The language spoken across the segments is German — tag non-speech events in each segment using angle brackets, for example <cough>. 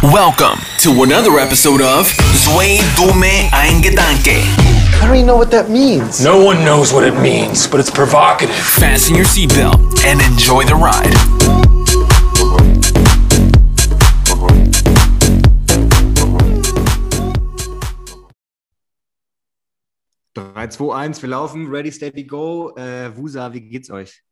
Welcome to another episode of Zwei Dume Ein Gedanke. I don't even know what that means. No one knows what it means, but it's provocative. Fasten your seatbelt and enjoy the ride. 3, 2, 1, wir laufen, ready, steady, go. Äh, Wusa, wie geht's euch,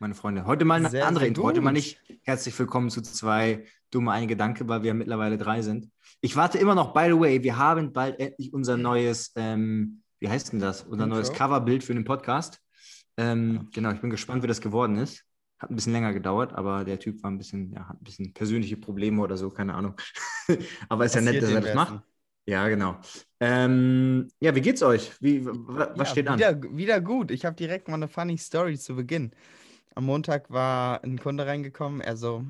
meine Freunde? Heute mal eine Sehr, andere sehr Intro. Heute mal nicht herzlich willkommen zu zwei dumme ein Gedanke, weil wir mittlerweile drei sind. Ich warte immer noch, by the way, wir haben bald endlich unser neues, ähm, wie heißt denn das? Unser Intro? neues Coverbild für den Podcast. Ähm, genau, ich bin gespannt, wie das geworden ist. Hat ein bisschen länger gedauert, aber der Typ war ein bisschen, ja, hat ein bisschen persönliche Probleme oder so, keine Ahnung. <laughs> aber ist ja nett, dass er das macht. Ja, genau. Ähm, ja, wie geht's euch? Wie, was Ja, steht an? wieder, Wieder gut. Ich habe direkt mal eine funny Story zu Beginn. Am Montag war ein Kunde reingekommen. Er so,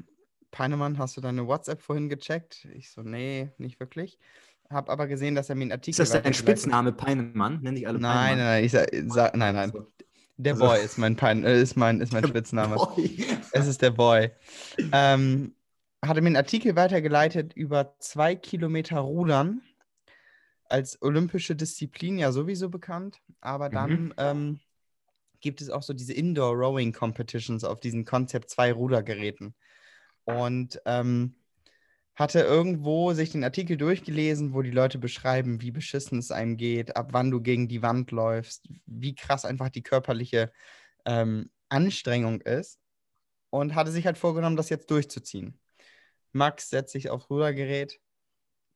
Peinemann, hast du deine WhatsApp vorhin gecheckt? Ich so, nee, nicht wirklich. Hab aber gesehen, dass er mir einen Artikel. Ist das dein Spitzname, Peinemann? Nenn dich alle Nein, nein, nein, ich sag, sag, nein, nein. Der Also- Boy ist mein, Pein, äh, ist mein, ist mein <laughs> Spitzname. Es ist der Boy. Ähm, hatte mir einen Artikel weitergeleitet über zwei Kilometer Rudern als olympische Disziplin ja sowieso bekannt, aber dann Mhm. ähm, gibt es auch so diese Indoor Rowing Competitions auf diesen Concept 2 Rudergeräten. Und ähm, hatte irgendwo sich den Artikel durchgelesen, wo die Leute beschreiben, wie beschissen es einem geht, ab wann du gegen die Wand läufst, wie krass einfach die körperliche ähm, Anstrengung ist und hatte sich halt vorgenommen, das jetzt durchzuziehen. Max setzt sich aufs Rudergerät,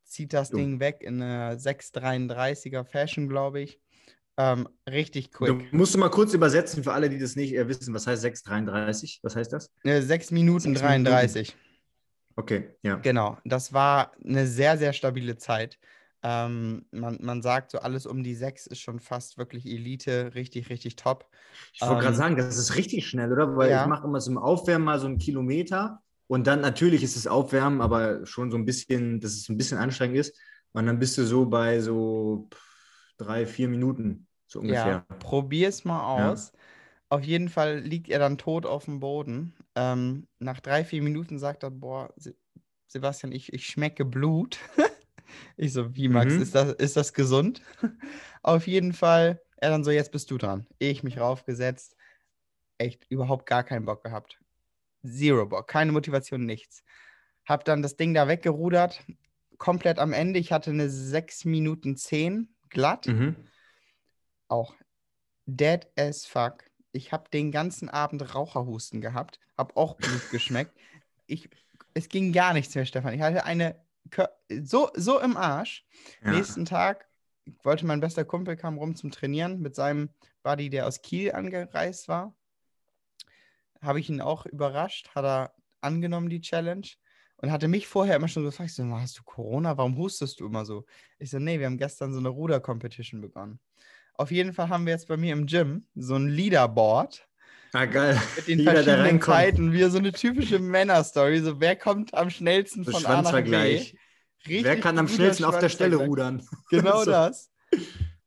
zieht das Jo. Ding weg in eine 633er Fashion, glaube ich. Ähm, richtig Du quick. musst du mal kurz übersetzen für alle, die das nicht äh, wissen. Was heißt 6,33? Was heißt das? Äh, 6 Minuten Sechs 33. Okay, ja. Genau, das war eine sehr, sehr stabile Zeit. Ähm, man, man sagt, so alles um die 6 ist schon fast wirklich Elite, richtig, richtig top. Ich wollte gerade Ähm, sagen, das ist richtig schnell, oder? Weil ja. ich mache immer so im Aufwärmen mal so einen Kilometer und dann natürlich ist es Aufwärmen, aber schon so ein bisschen, dass es ein bisschen anstrengend ist. Und dann bist du so bei so drei, vier Minuten, so ungefähr. Ja, probier's mal Ja. aus. Auf jeden Fall liegt er dann tot auf dem Boden. Ähm, nach drei, vier Minuten sagt er, boah, Se Sebastian, ich, ich schmecke Blut. <laughs> ich so, wie Max, Mhm. ist, das, ist das gesund? <laughs> auf jeden Fall, er dann so, jetzt bist du dran. Ich mich raufgesetzt. Echt überhaupt gar keinen Bock gehabt. Zero Bock, keine Motivation, nichts. Hab dann das Ding da weggerudert. Komplett am Ende. Ich hatte eine 6 Minuten 10 glatt Mhm. auch dead as fuck. Ich habe den ganzen Abend Raucherhusten gehabt, habe auch Blut geschmeckt. Ich, es ging gar nichts mehr, Stefan. Ich hatte eine so, so im Arsch. Ja. Nächsten Tag wollte mein bester Kumpel kam rum zum Trainieren mit seinem Buddy, der aus Kiel angereist war. Habe ich ihn auch überrascht, hat er angenommen, die Challenge. Und hatte mich vorher immer schon gefragt, so, hast du Corona? Warum hustest du immer so? Ich so, nee, wir haben gestern so eine Ruder-Competition begonnen. Auf jeden Fall haben wir jetzt bei mir im Gym so ein Leaderboard Ah, geil. <laughs> mit den Jeder, der verschiedenen. Zeiten. Wie so eine typische Männer-Story. So, wer kommt am schnellsten So von A nach B? Schwanzvergleich. Richtig Wer kann am schnellsten auf der Stelle rudern? <laughs> Genau So. das.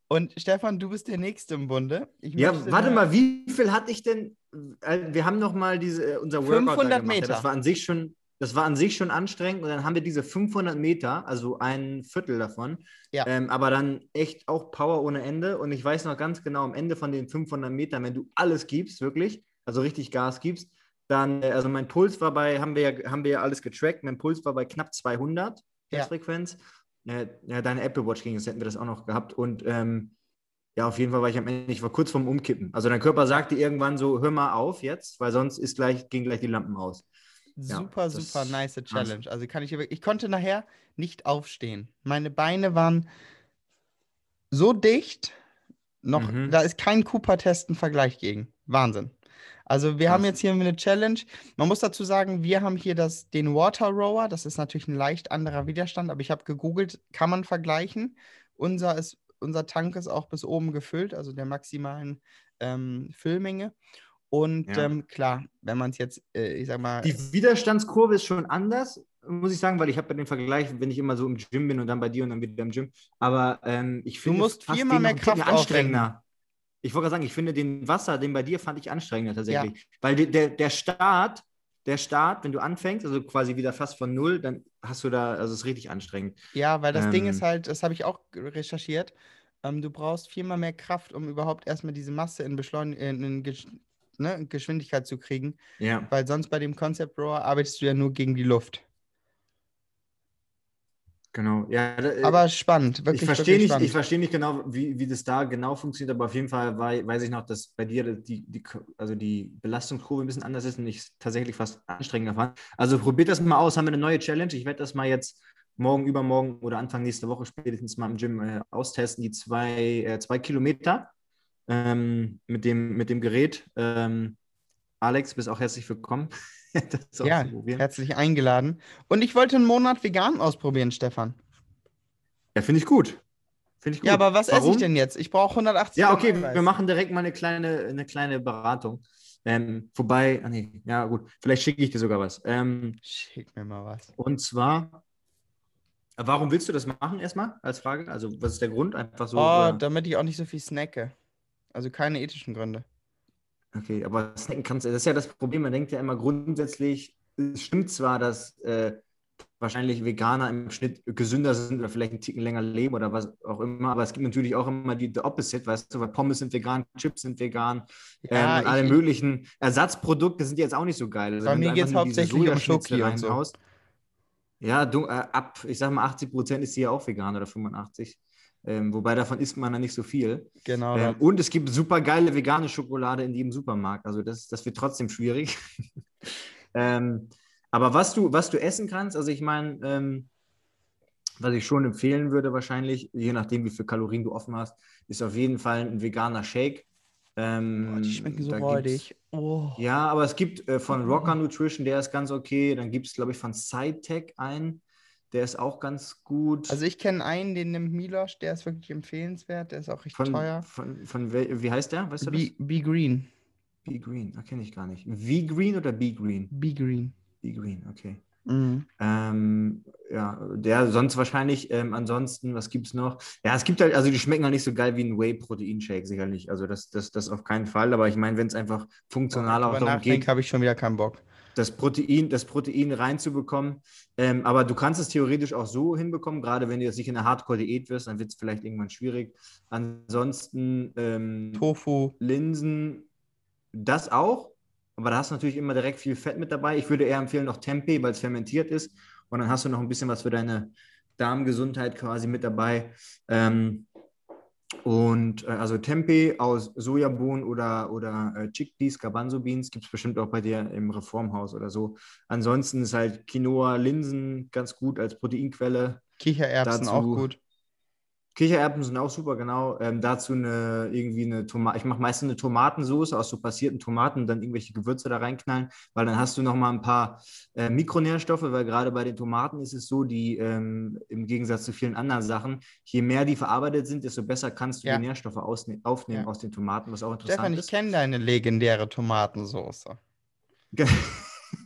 Und Stefan, du bist der Nächste im Bunde. Ich Ja, warte mal, wie viel hatte ich denn? äh, Wir haben noch mal diese, äh, unser Workout da 500 gemacht. Meter. Das war an sich schon, das war an sich schon anstrengend und dann haben wir diese 500 Meter, also ein Viertel davon, Ja. ähm, aber dann echt auch Power ohne Ende und ich weiß noch ganz genau, am Ende von den 500 Metern, wenn du alles gibst, wirklich, also richtig Gas gibst, dann, äh, also mein Puls war bei, haben wir ja, haben wir ja alles getrackt, mein Puls war bei knapp 200 Ja. Herzfrequenz. Äh, ja, deine Apple Watch ging, das hätten wir das auch noch gehabt und ähm, ja, auf jeden Fall war ich am Ende, ich war kurz vorm Umkippen. Also dein Körper sagte irgendwann so, hör mal auf jetzt, weil sonst ist gleich, gehen gleich die Lampen aus. Ja, Super, super nice. Challenge. Also kann ich, ich konnte nachher nicht aufstehen. Meine Beine waren so dicht, noch, Mhm. da ist kein Cooper-Test ein Vergleich gegen. Wahnsinn. Also wir haben jetzt hier eine Challenge. Man muss dazu sagen, wir haben hier das, den Water Rower. Das ist natürlich ein leicht anderer Widerstand, aber ich habe gegoogelt, kann man vergleichen. Unser, ist, unser Tank ist auch bis oben gefüllt, also der maximalen ähm, Füllmenge. Und Ja. ähm, klar, wenn man es jetzt, äh, ich sag mal, Die Widerstandskurve ist schon anders, muss ich sagen, weil ich habe bei den Vergleich, wenn ich immer so im Gym bin und dann bei dir und dann wieder im Gym. Aber ähm, ich finde musst fast viermal mehr Kraft anstrengender. Ich wollte gerade sagen, ich finde den Wasser, den bei dir fand ich anstrengender tatsächlich. Weil de- der, der Start der Start, wenn du anfängst, also quasi wieder fast von null, dann hast du da, also es ist richtig anstrengend. Ja, weil das Ding Ähm. ist halt, das habe ich auch recherchiert. Ähm, du brauchst viermal mehr Kraft, um überhaupt erstmal diese Masse in, Beschleun in, in Gesch ne, Geschwindigkeit zu kriegen. Ja. Weil sonst bei dem Concept Rower arbeitest du ja nur gegen die Luft. Genau. Ja, äh, Aber spannend, wirklich. ich verstehe nicht, spannend. ich verstehe nicht genau, wie, wie das da genau funktioniert, aber auf jeden Fall wei- weiß ich noch, dass bei dir die, die, also die Belastungskurve ein bisschen anders ist und ich es tatsächlich fast anstrengender fand. Also probiert das mal aus, haben wir eine neue Challenge. Ich werde das mal jetzt morgen, übermorgen oder Anfang nächste Woche spätestens mal im Gym äh, austesten, die zwei, äh, zwei Kilometer ähm, mit, dem, mit dem Gerät. Ähm, Alex, bist auch herzlich willkommen. <laughs> ja, herzlich eingeladen. Und ich wollte einen Monat vegan ausprobieren, Stefan. Ja, finde ich gut. Finde ich gut. Ja, aber was esse Warum? ich denn jetzt? Ich brauche 180 Ja, okay, Eiweiß. wir machen direkt mal eine kleine, eine kleine Beratung. Ähm, wobei, ah nee, ja gut, vielleicht schicke ich dir sogar was. Ähm, Schick mir mal was. und zwar, warum willst du das machen erstmal als Frage? Also was ist der Grund? Einfach so. Oh, oder? damit ich auch nicht so viel snacke. Also keine ethischen Gründe. Okay, aber snacken kannst du, das ist ja das Problem, man denkt ja immer grundsätzlich, es stimmt zwar, dass äh, wahrscheinlich Veganer im Schnitt gesünder sind oder vielleicht einen Ticken länger leben oder was auch immer, aber es gibt natürlich auch immer die the Opposite, weißt du, weil Pommes sind vegan, Chips sind vegan, Ja, ähm, und alle ich- möglichen Ersatzprodukte sind jetzt auch nicht so geil. Also Bei mir nur diese hauptsächlich um Schoki und so. Ja, du, äh, ab, ich sag mal, 80 Prozent ist sie ja auch vegan oder 85. Ähm, wobei davon isst man dann nicht so viel. Genau. Ähm, und es gibt super geile vegane Schokolade in jedem Supermarkt. Also das, das wird trotzdem schwierig. <laughs> ähm, aber was du, was du essen kannst, also ich meine, ähm, was ich schon empfehlen würde wahrscheinlich, je nachdem wie viel Kalorien du offen hast, ist auf jeden Fall ein veganer Shake. Ähm, Boah, die schmecken so räudig. Oh. Ja, aber es gibt äh, von Oh. Rocker Nutrition, der ist ganz okay. Dann gibt es, glaube ich, von SciTech einen, der ist auch ganz gut. Also ich kenne einen, den nimmt Milosch, der ist wirklich empfehlenswert, der ist auch richtig von, teuer. Von, von wie heißt der? Weißt du das? Be, Be Green. Be Green, ah, kenne ich gar nicht. V Green oder Be Green? Be Green. Be Green, okay. Mhm. Ähm, ja, der sonst wahrscheinlich, ähm, ansonsten, was gibt es noch? Ja, es gibt halt, also die schmecken halt nicht so geil wie ein Whey-Protein-Shake, sicherlich. Also das, das, das auf keinen Fall. Aber ich meine, wenn es einfach funktional auch darum geht, habe ich schon wieder keinen Bock. Das Protein, das Protein reinzubekommen. Ähm, aber du kannst es theoretisch auch so hinbekommen, gerade wenn du jetzt nicht in einer Hardcore-Diät wirst, dann wird es vielleicht irgendwann schwierig. Ansonsten ähm, Tofu. Linsen, das auch, aber da hast du natürlich immer direkt viel Fett mit dabei. Ich würde eher empfehlen noch Tempeh, weil es fermentiert ist und dann hast du noch ein bisschen was für deine Darmgesundheit quasi mit dabei. Ähm, und äh, also Tempeh aus Sojabohnen oder, oder äh, Chickpeas, Garbanzo Beans gibt es bestimmt auch bei dir im Reformhaus oder so. Ansonsten ist halt Quinoa, Linsen ganz gut als Proteinquelle. Kichererbsen Dazu- auch gut. Kichererbsen sind auch super, genau. Ähm, dazu eine irgendwie eine Tomate. Ich mache meistens eine Tomatensauce aus so passierten Tomaten und dann irgendwelche Gewürze da reinknallen, weil dann hast du noch mal ein paar äh, Mikronährstoffe, weil gerade bei den Tomaten ist es so, die ähm, im Gegensatz zu vielen anderen Sachen, je mehr die verarbeitet sind, desto besser kannst du Ja. die Nährstoffe aufnehmen Ja. aus den Tomaten, was auch interessant Stefan, ich ist. kenne deine legendäre Tomatensauce.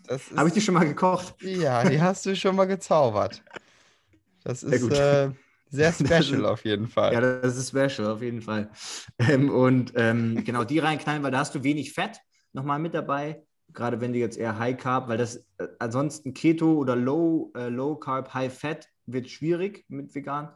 Ist, Habe ich die schon mal gekocht? Ja, die hast du schon mal gezaubert. Das ist gut. äh, sehr <laughs> special auf jeden Fall. Ja, das ist special, auf jeden Fall. Ähm, und ähm, genau, die reinknallen, weil da hast du wenig Fett nochmal mit dabei. Gerade wenn du jetzt eher High Carb, weil das äh, ansonsten Keto oder Low, äh, Low Carb, High Fat wird schwierig mit vegan.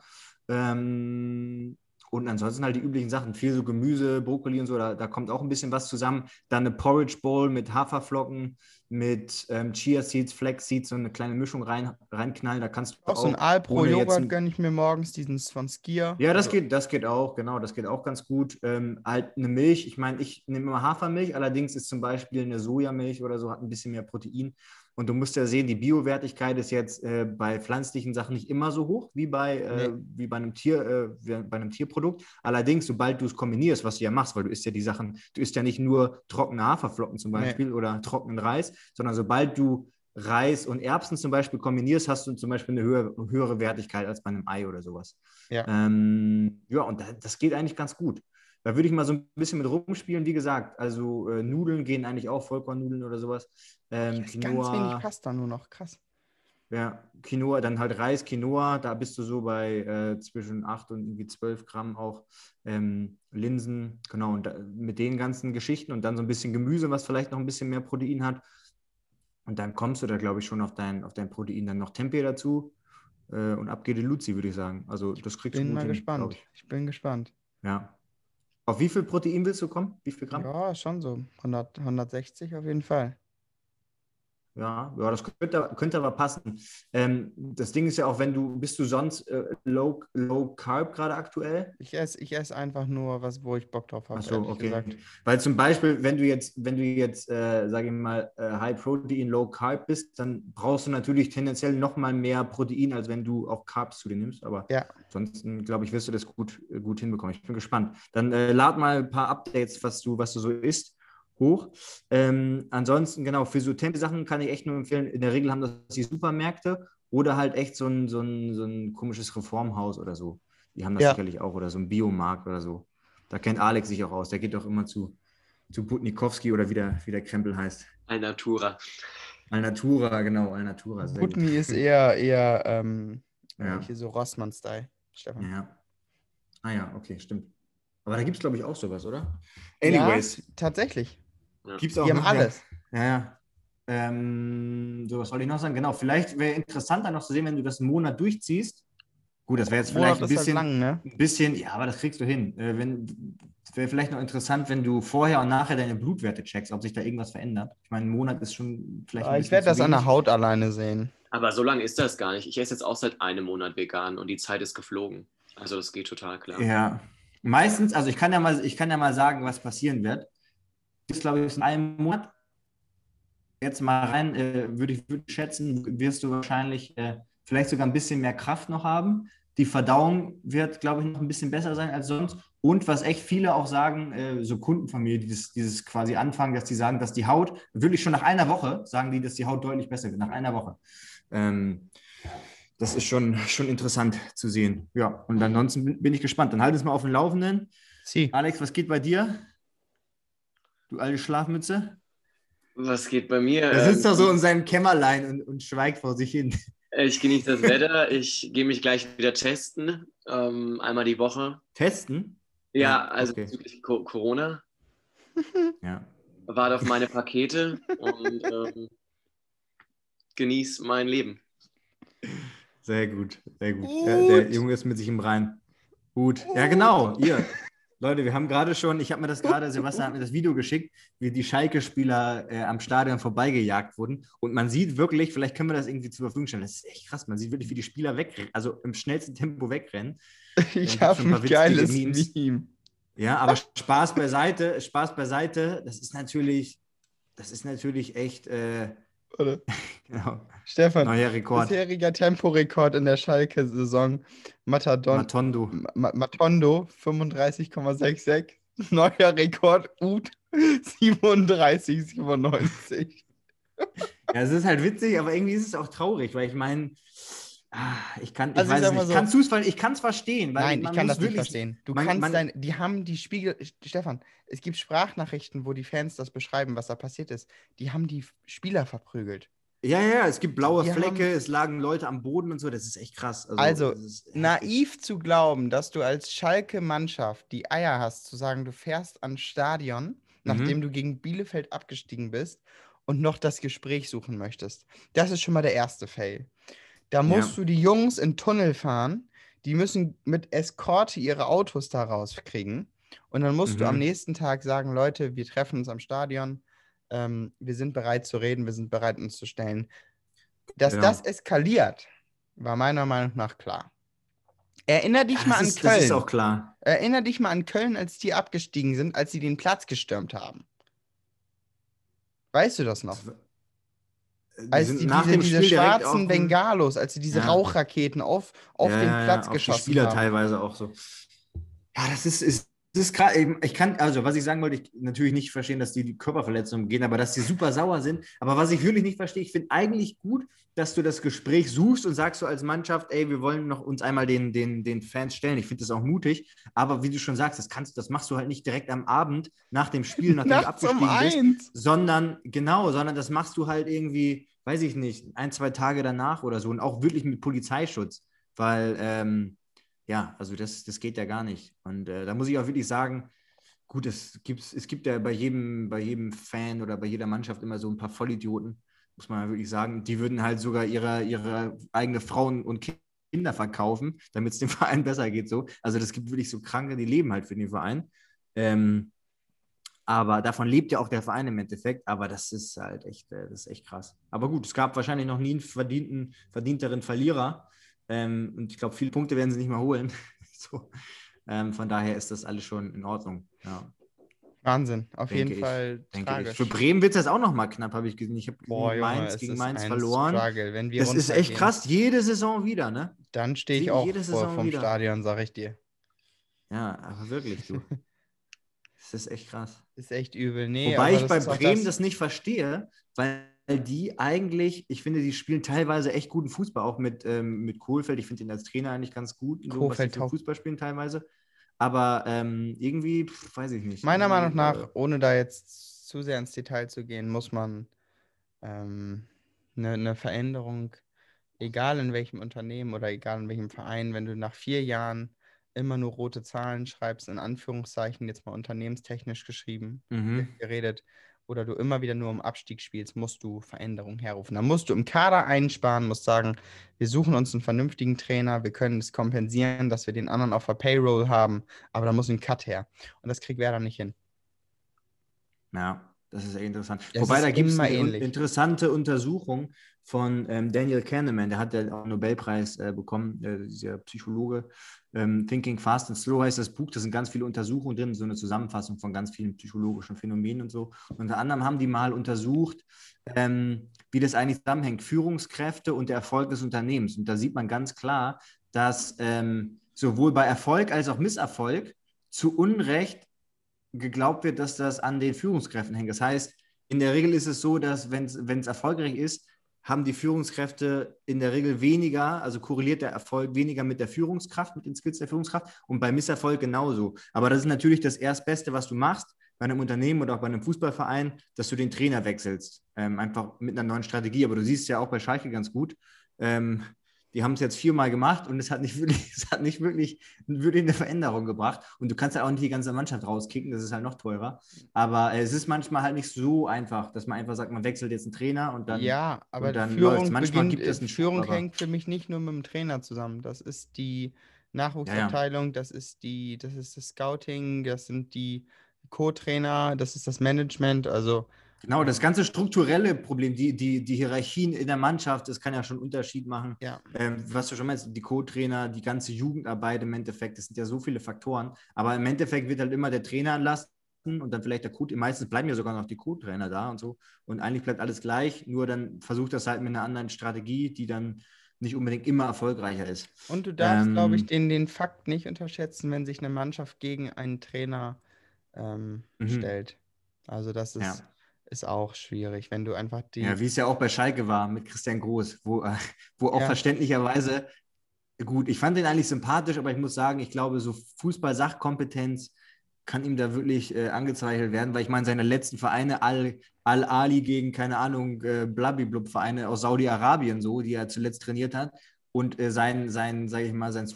Ähm, und ansonsten halt die üblichen Sachen, viel so Gemüse, Brokkoli und so, da, da kommt auch ein bisschen was zusammen. Dann eine Porridge Bowl mit Haferflocken, mit ähm, Chia Seeds, Flax Seeds, so eine kleine Mischung rein, reinknallen. Da kannst du auch so ein Alpro Joghurt ein- gönne ich mir morgens, diesen von Skier. ja, das Also, geht, das geht auch, genau, das geht auch ganz gut. Ähm, halt eine Milch, ich meine, ich nehme immer Hafermilch, allerdings ist zum Beispiel eine Sojamilch oder so, hat ein bisschen mehr Protein. Und du musst ja sehen, die Biowertigkeit ist jetzt äh, bei pflanzlichen Sachen nicht immer so hoch wie bei, äh, Nee. wie bei einem Tier, äh, bei einem Tierprodukt. Allerdings, sobald du es kombinierst, was du ja machst, weil du isst ja die Sachen, du isst ja nicht nur trockene Haferflocken zum Nee. Beispiel oder trockenen Reis, sondern sobald du Reis und Erbsen zum Beispiel kombinierst, hast du zum Beispiel eine höhere, höhere Wertigkeit als bei einem Ei oder sowas. Ja. Ähm, ja, und da, das geht eigentlich ganz gut. Da würde ich mal so ein bisschen mit rumspielen. Wie gesagt, also äh, Nudeln gehen eigentlich auch, Vollkornnudeln oder sowas. Ähm, ich esse ganz wenig Pasta nur noch, krass. ja, Quinoa, dann halt Reis, Quinoa, da bist du so bei äh, zwischen 8 und irgendwie 12 Gramm auch. Ähm, Linsen, genau, und da, mit den ganzen Geschichten und dann so ein bisschen Gemüse, was vielleicht noch ein bisschen mehr Protein hat. Und dann kommst du da, glaube ich, schon auf dein, auf dein Protein. Dann noch Tempeh dazu äh, und ab geht die Luzi, würde ich sagen. Also das kriegst du Bin gut mal hin, glaub gespannt. ich. Ich bin gespannt. Ja. Auf wie viel Protein willst du kommen? Wie viel Gramm? Ja, schon so. 100, 160 auf jeden Fall. Ja, ja das könnte, könnte aber passen. Ähm, das Ding ist ja auch, wenn du, bist du sonst äh, low, low Carb gerade aktuell? Ich esse ich ess einfach nur was, wo ich Bock drauf habe. Ach so, ehrlich okay. gesagt. Weil zum Beispiel, wenn du jetzt, wenn du jetzt, äh, sage ich mal, äh, High Protein, Low Carb bist, dann brauchst du natürlich tendenziell nochmal mehr Protein, als wenn du auch Carbs zu dir nimmst. Aber Ja. ansonsten, glaube ich, wirst du das gut, äh, gut hinbekommen. Ich bin gespannt. Dann äh, lad mal ein paar Updates, was du, was du so isst, hoch. Ähm, ansonsten, genau, für so Tempe-Sachen kann ich echt nur empfehlen, in der Regel haben das die Supermärkte oder halt echt so ein, so ein, so ein komisches Reformhaus oder so. Die haben das Ja. sicherlich auch oder so ein Biomarkt oder so. Da kennt Alex sich auch aus. Der geht doch immer zu, zu Butnikowski oder wie der, wie der Krempel heißt. Alnatura. Alnatura, genau, Alnatura. Sehr gut. Putni ist eher, eher ähm, Ja. hier so Rossmann-Style. Stefan. Ja. Ah ja, okay, stimmt. Aber da gibt es, glaube ich, auch sowas, oder? Ja, Anyways, tatsächlich. Gibt es auch. Die haben alles. Ja, ja. Ähm, so, was wollte ich noch sagen? Genau, vielleicht wäre interessanter noch zu sehen, wenn du das einen Monat durchziehst. Gut, das wäre jetzt vielleicht Monat ein halt bisschen, lang, ne? ein bisschen, ja, aber das kriegst du hin. Äh, wenn, wäre vielleicht noch interessant, wenn du vorher und nachher deine Blutwerte checkst, ob sich da irgendwas verändert. Ich meine, ein Monat ist schon vielleicht. Ah, ich werde das an der. Haut alleine sehen. Aber so lange ist das gar nicht. Ich esse jetzt auch seit einem Monat vegan und die Zeit ist geflogen. Also das geht total klar. Ja. Meistens, also ich kann ja mal, ich kann ja mal sagen, was passieren wird. Ist, glaube ich, in einem Monat. Jetzt mal rein, äh, würde ich würd schätzen, wirst du wahrscheinlich äh, vielleicht sogar ein bisschen mehr Kraft noch haben. Die Verdauung wird, glaube ich, noch ein bisschen besser sein als sonst. Und was echt viele auch sagen, äh, so Kunden von mir, die dieses, dieses quasi anfangen, dass die sagen, dass die Haut, wirklich schon nach einer Woche, sagen die, dass die Haut deutlich besser wird, nach einer Woche. Ähm, das ist schon, schon interessant zu sehen. Ja, und ansonsten bin, bin ich gespannt. Dann halt es mal auf dem Laufenden. Sie. Alex, was geht bei dir? Du alte Schlafmütze? Was geht bei mir? Er sitzt Ähm, da so in seinem Kämmerlein und, und schweigt vor sich hin. Ich genieße das Wetter. Ich gehe mich gleich wieder testen. Ähm, einmal die Woche. Testen? Ja, Ja, also okay. bezüglich Co Corona. <laughs> Ja. Warte auf meine Pakete und ähm, genieße mein Leben. Sehr gut, sehr gut. Ja, der Junge ist mit sich im Rein. Gut. Ja, genau. Ihr. Leute, wir haben gerade schon, ich habe mir das gerade, Sebastian hat mir das Video geschickt, wie die Schalke-Spieler äh, am Stadion vorbeigejagt wurden. Und man sieht wirklich, vielleicht können wir das irgendwie zur Verfügung stellen. Das ist echt krass. Man sieht wirklich, wie die Spieler wegrennen, also im schnellsten Tempo wegrennen. <laughs> Ich gibt's habe ein witzige geiles. Meme. Ja, aber Spaß beiseite, Spaß beiseite, das ist natürlich, das ist natürlich echt, äh, Warte. <laughs> genau, Stefan, neuer Rekord. bisheriger Temporekord in der Schalke-Saison. Matadon, Matondo. Ma Matondo 35,66. Neuer Rekord Ut 37,97. Ja, es ist halt witzig, aber irgendwie ist es auch traurig, weil ich meine, ich kann, ich Also ich weiß mal nicht. so- Kannst du es, weil ich kann es verstehen. Weil Nein, ich kann das nicht verstehen. Du man- kannst man- dein, die haben die Spiegel, Stefan, es gibt Sprachnachrichten, wo die Fans das beschreiben, was da passiert ist. Die haben die Spieler verprügelt. Ja, ja, ja, es gibt blaue Die Flecke, haben- es lagen Leute am Boden und so, das ist echt krass. Also, ist heftig. Naiv zu glauben, dass du als Schalke-Mannschaft die Eier hast, zu sagen, du fährst ans Stadion, nachdem du gegen Bielefeld abgestiegen bist und noch das Gespräch suchen möchtest. Das ist schon mal der erste Fail. Da musst du die Jungs in Tunnel fahren, die müssen mit Eskorte ihre Autos da rauskriegen. Und dann musst du am Mhm. nächsten Tag sagen, Leute, wir treffen uns am Stadion, ähm, wir sind bereit zu reden, wir sind bereit, uns zu stellen. Dass Genau. das eskaliert, war meiner Meinung nach klar. Erinner dich Ja, mal das, an ist, das ist Köln. auch klar. Erinner dich mal an Köln, als die abgestiegen sind, als sie den Platz gestürmt haben. Weißt du das noch? Als sind die nach diese, dem diese schwarzen Bengalos, als sie diese Ja. Rauchraketen auf, auf Ja, den ja, ja, Platz auch geschossen die Spieler haben. teilweise auch so. Ja, das ist, ist, das ist gerade, ich kann, also was ich sagen wollte, ich natürlich nicht verstehen, dass die, die Körperverletzungen gehen, aber dass die super sauer sind. Aber was ich wirklich nicht verstehe, ich finde eigentlich gut, dass du das Gespräch suchst und sagst so als Mannschaft, ey, wir wollen noch uns einmal den, den, den Fans stellen. Ich finde das auch mutig. Aber wie du schon sagst, das kannst, das machst du halt nicht direkt am Abend nach dem Spiel, <laughs> nachdem du abgestiegen bist sondern genau, sondern das machst du halt irgendwie, weiß ich nicht, ein, zwei Tage danach oder so und auch wirklich mit Polizeischutz, weil ähm, ja, also das, das geht ja gar nicht. Und äh, da muss ich auch wirklich sagen, gut, es gibt, es gibt ja bei jedem, bei jedem Fan oder bei jeder Mannschaft immer so ein paar Vollidioten. muss man wirklich sagen. Die würden halt sogar ihre, ihre eigene Frauen und Kinder verkaufen, damit es dem <laughs> Verein besser geht. So. Also das gibt wirklich so Kranke, die leben halt für den Verein. Ähm, aber davon lebt ja auch der Verein im Endeffekt. Aber das ist halt echt, äh, das ist echt krass. Aber gut, es gab wahrscheinlich noch nie einen verdienten, verdienteren Verlierer. Ähm, und ich glaube, viele Punkte werden sie nicht mehr holen. <laughs> so. ähm, von daher ist das alles schon in Ordnung. Ja. Wahnsinn, auf Denke jeden ich, Fall denke tragisch. ich. Für Bremen wird es auch noch mal knapp, habe ich gesehen. Ich habe Mainz gegen Mainz verloren. Das ist echt krass, jede Saison wieder, ne? Dann stehe ich Jede auch vor, Saison vom wieder. Stadion, sag ich dir. Ja, aber wirklich, du. <laughs> das ist echt krass. Ist echt übel. Nee, Wobei ich das bei Bremen das, nicht verstehe, weil die eigentlich, ich finde, die spielen teilweise echt guten Fußball, auch mit, ähm, mit Kohlfeld. Ich finde ihn als Trainer eigentlich ganz gut, so, was Kohlfeld für. Fußball spielen teilweise. Aber ähm, irgendwie, pf, weiß ich nicht. Meiner Meinung nach, ohne da jetzt zu sehr ins Detail zu gehen, muss man ähm, eine, eine Veränderung, egal in welchem Unternehmen oder egal in welchem Verein, wenn du nach vier Jahren immer nur rote Zahlen schreibst, in Anführungszeichen, jetzt mal unternehmenstechnisch geschrieben, äh, mhm. geredet, oder du immer wieder nur um Abstieg spielst, musst du Veränderungen herrufen. Da musst du im Kader einsparen, musst sagen, wir suchen uns einen vernünftigen Trainer, wir können es kompensieren, dass wir den anderen auf der Payroll haben, aber da muss ein Cut her. Und das kriegt Werder nicht hin. Ja, das ist interessant. Es Wobei, da gibt es eine ähnlich. interessante Untersuchung von ähm, Daniel Kahneman, der hat ja auch einen Nobelpreis äh, bekommen, äh, dieser Psychologe. Ähm, Thinking Fast and Slow heißt das Buch, da sind ganz viele Untersuchungen drin, so eine Zusammenfassung von ganz vielen psychologischen Phänomenen und so. Unter anderem haben die mal untersucht, ähm, wie das eigentlich zusammenhängt, Führungskräfte und der Erfolg des Unternehmens. Und da sieht man ganz klar, dass ähm, sowohl bei Erfolg als auch Misserfolg zu Unrecht geglaubt wird, dass das an den Führungskräften hängt. Das heißt, in der Regel ist es so, dass wenn es erfolgreich ist, haben die Führungskräfte in der Regel weniger, also korreliert der Erfolg weniger mit der Führungskraft, mit den Skills der Führungskraft und bei Misserfolg genauso. Aber das ist natürlich das Erstbeste, was du machst bei einem Unternehmen oder auch bei einem Fußballverein, dass du den Trainer wechselst. Ähm, einfach mit einer neuen Strategie. Aber du siehst ja auch bei Schalke ganz gut. Ähm, die haben es jetzt viermal gemacht und es hat nicht <laughs> wirklich, es hat nicht wirklich, wirklich eine Veränderung gebracht. Und du kannst ja auch nicht die ganze Mannschaft rauskicken, das ist halt noch teurer. Aber äh, es ist manchmal halt nicht so einfach, dass man einfach sagt, man wechselt jetzt einen Trainer und dann. ja, aber dann Führung, läuft's. Manchmal beginnt, gibt es äh, einen Führung Schub, hängt für mich nicht nur mit dem Trainer zusammen. Das ist die Nachwuchsabteilung, das ist die, das ist das Scouting, das sind die Co-Trainer, das ist das Management. Also Genau, das ganze strukturelle Problem, die, die, die Hierarchien in der Mannschaft, das kann ja schon einen Unterschied machen. ja, Ähm, was du schon meinst, die Co-Trainer, die ganze Jugendarbeit im Endeffekt, das sind ja so viele Faktoren. Aber im Endeffekt wird halt immer der Trainer entlassen und dann vielleicht der Co. Meistens bleiben ja sogar noch die Co-Trainer da und so. Und eigentlich bleibt alles gleich, nur dann versucht das halt mit einer anderen Strategie, die dann nicht unbedingt immer erfolgreicher ist. Und du darfst, glaube ich, Ähm, den, den Fakt nicht unterschätzen, wenn sich eine Mannschaft gegen einen Trainer ähm, Mhm. stellt. Also das ist, Ja. Ist auch schwierig, wenn du einfach die. Ja, wie es ja auch bei Schalke war mit Christian Groß, wo, äh, wo auch Ja. verständlicherweise, gut, ich fand den eigentlich sympathisch, aber ich muss sagen, ich glaube, so Fußball-Sachkompetenz kann ihm da wirklich äh, angezweifelt werden, weil ich meine, seine letzten Vereine, Al- Al-Ali gegen, keine Ahnung, äh, Blabbiblub-Vereine aus Saudi-Arabien, so, die er zuletzt trainiert hat. Und äh, sein, sein, sage ich mal, sein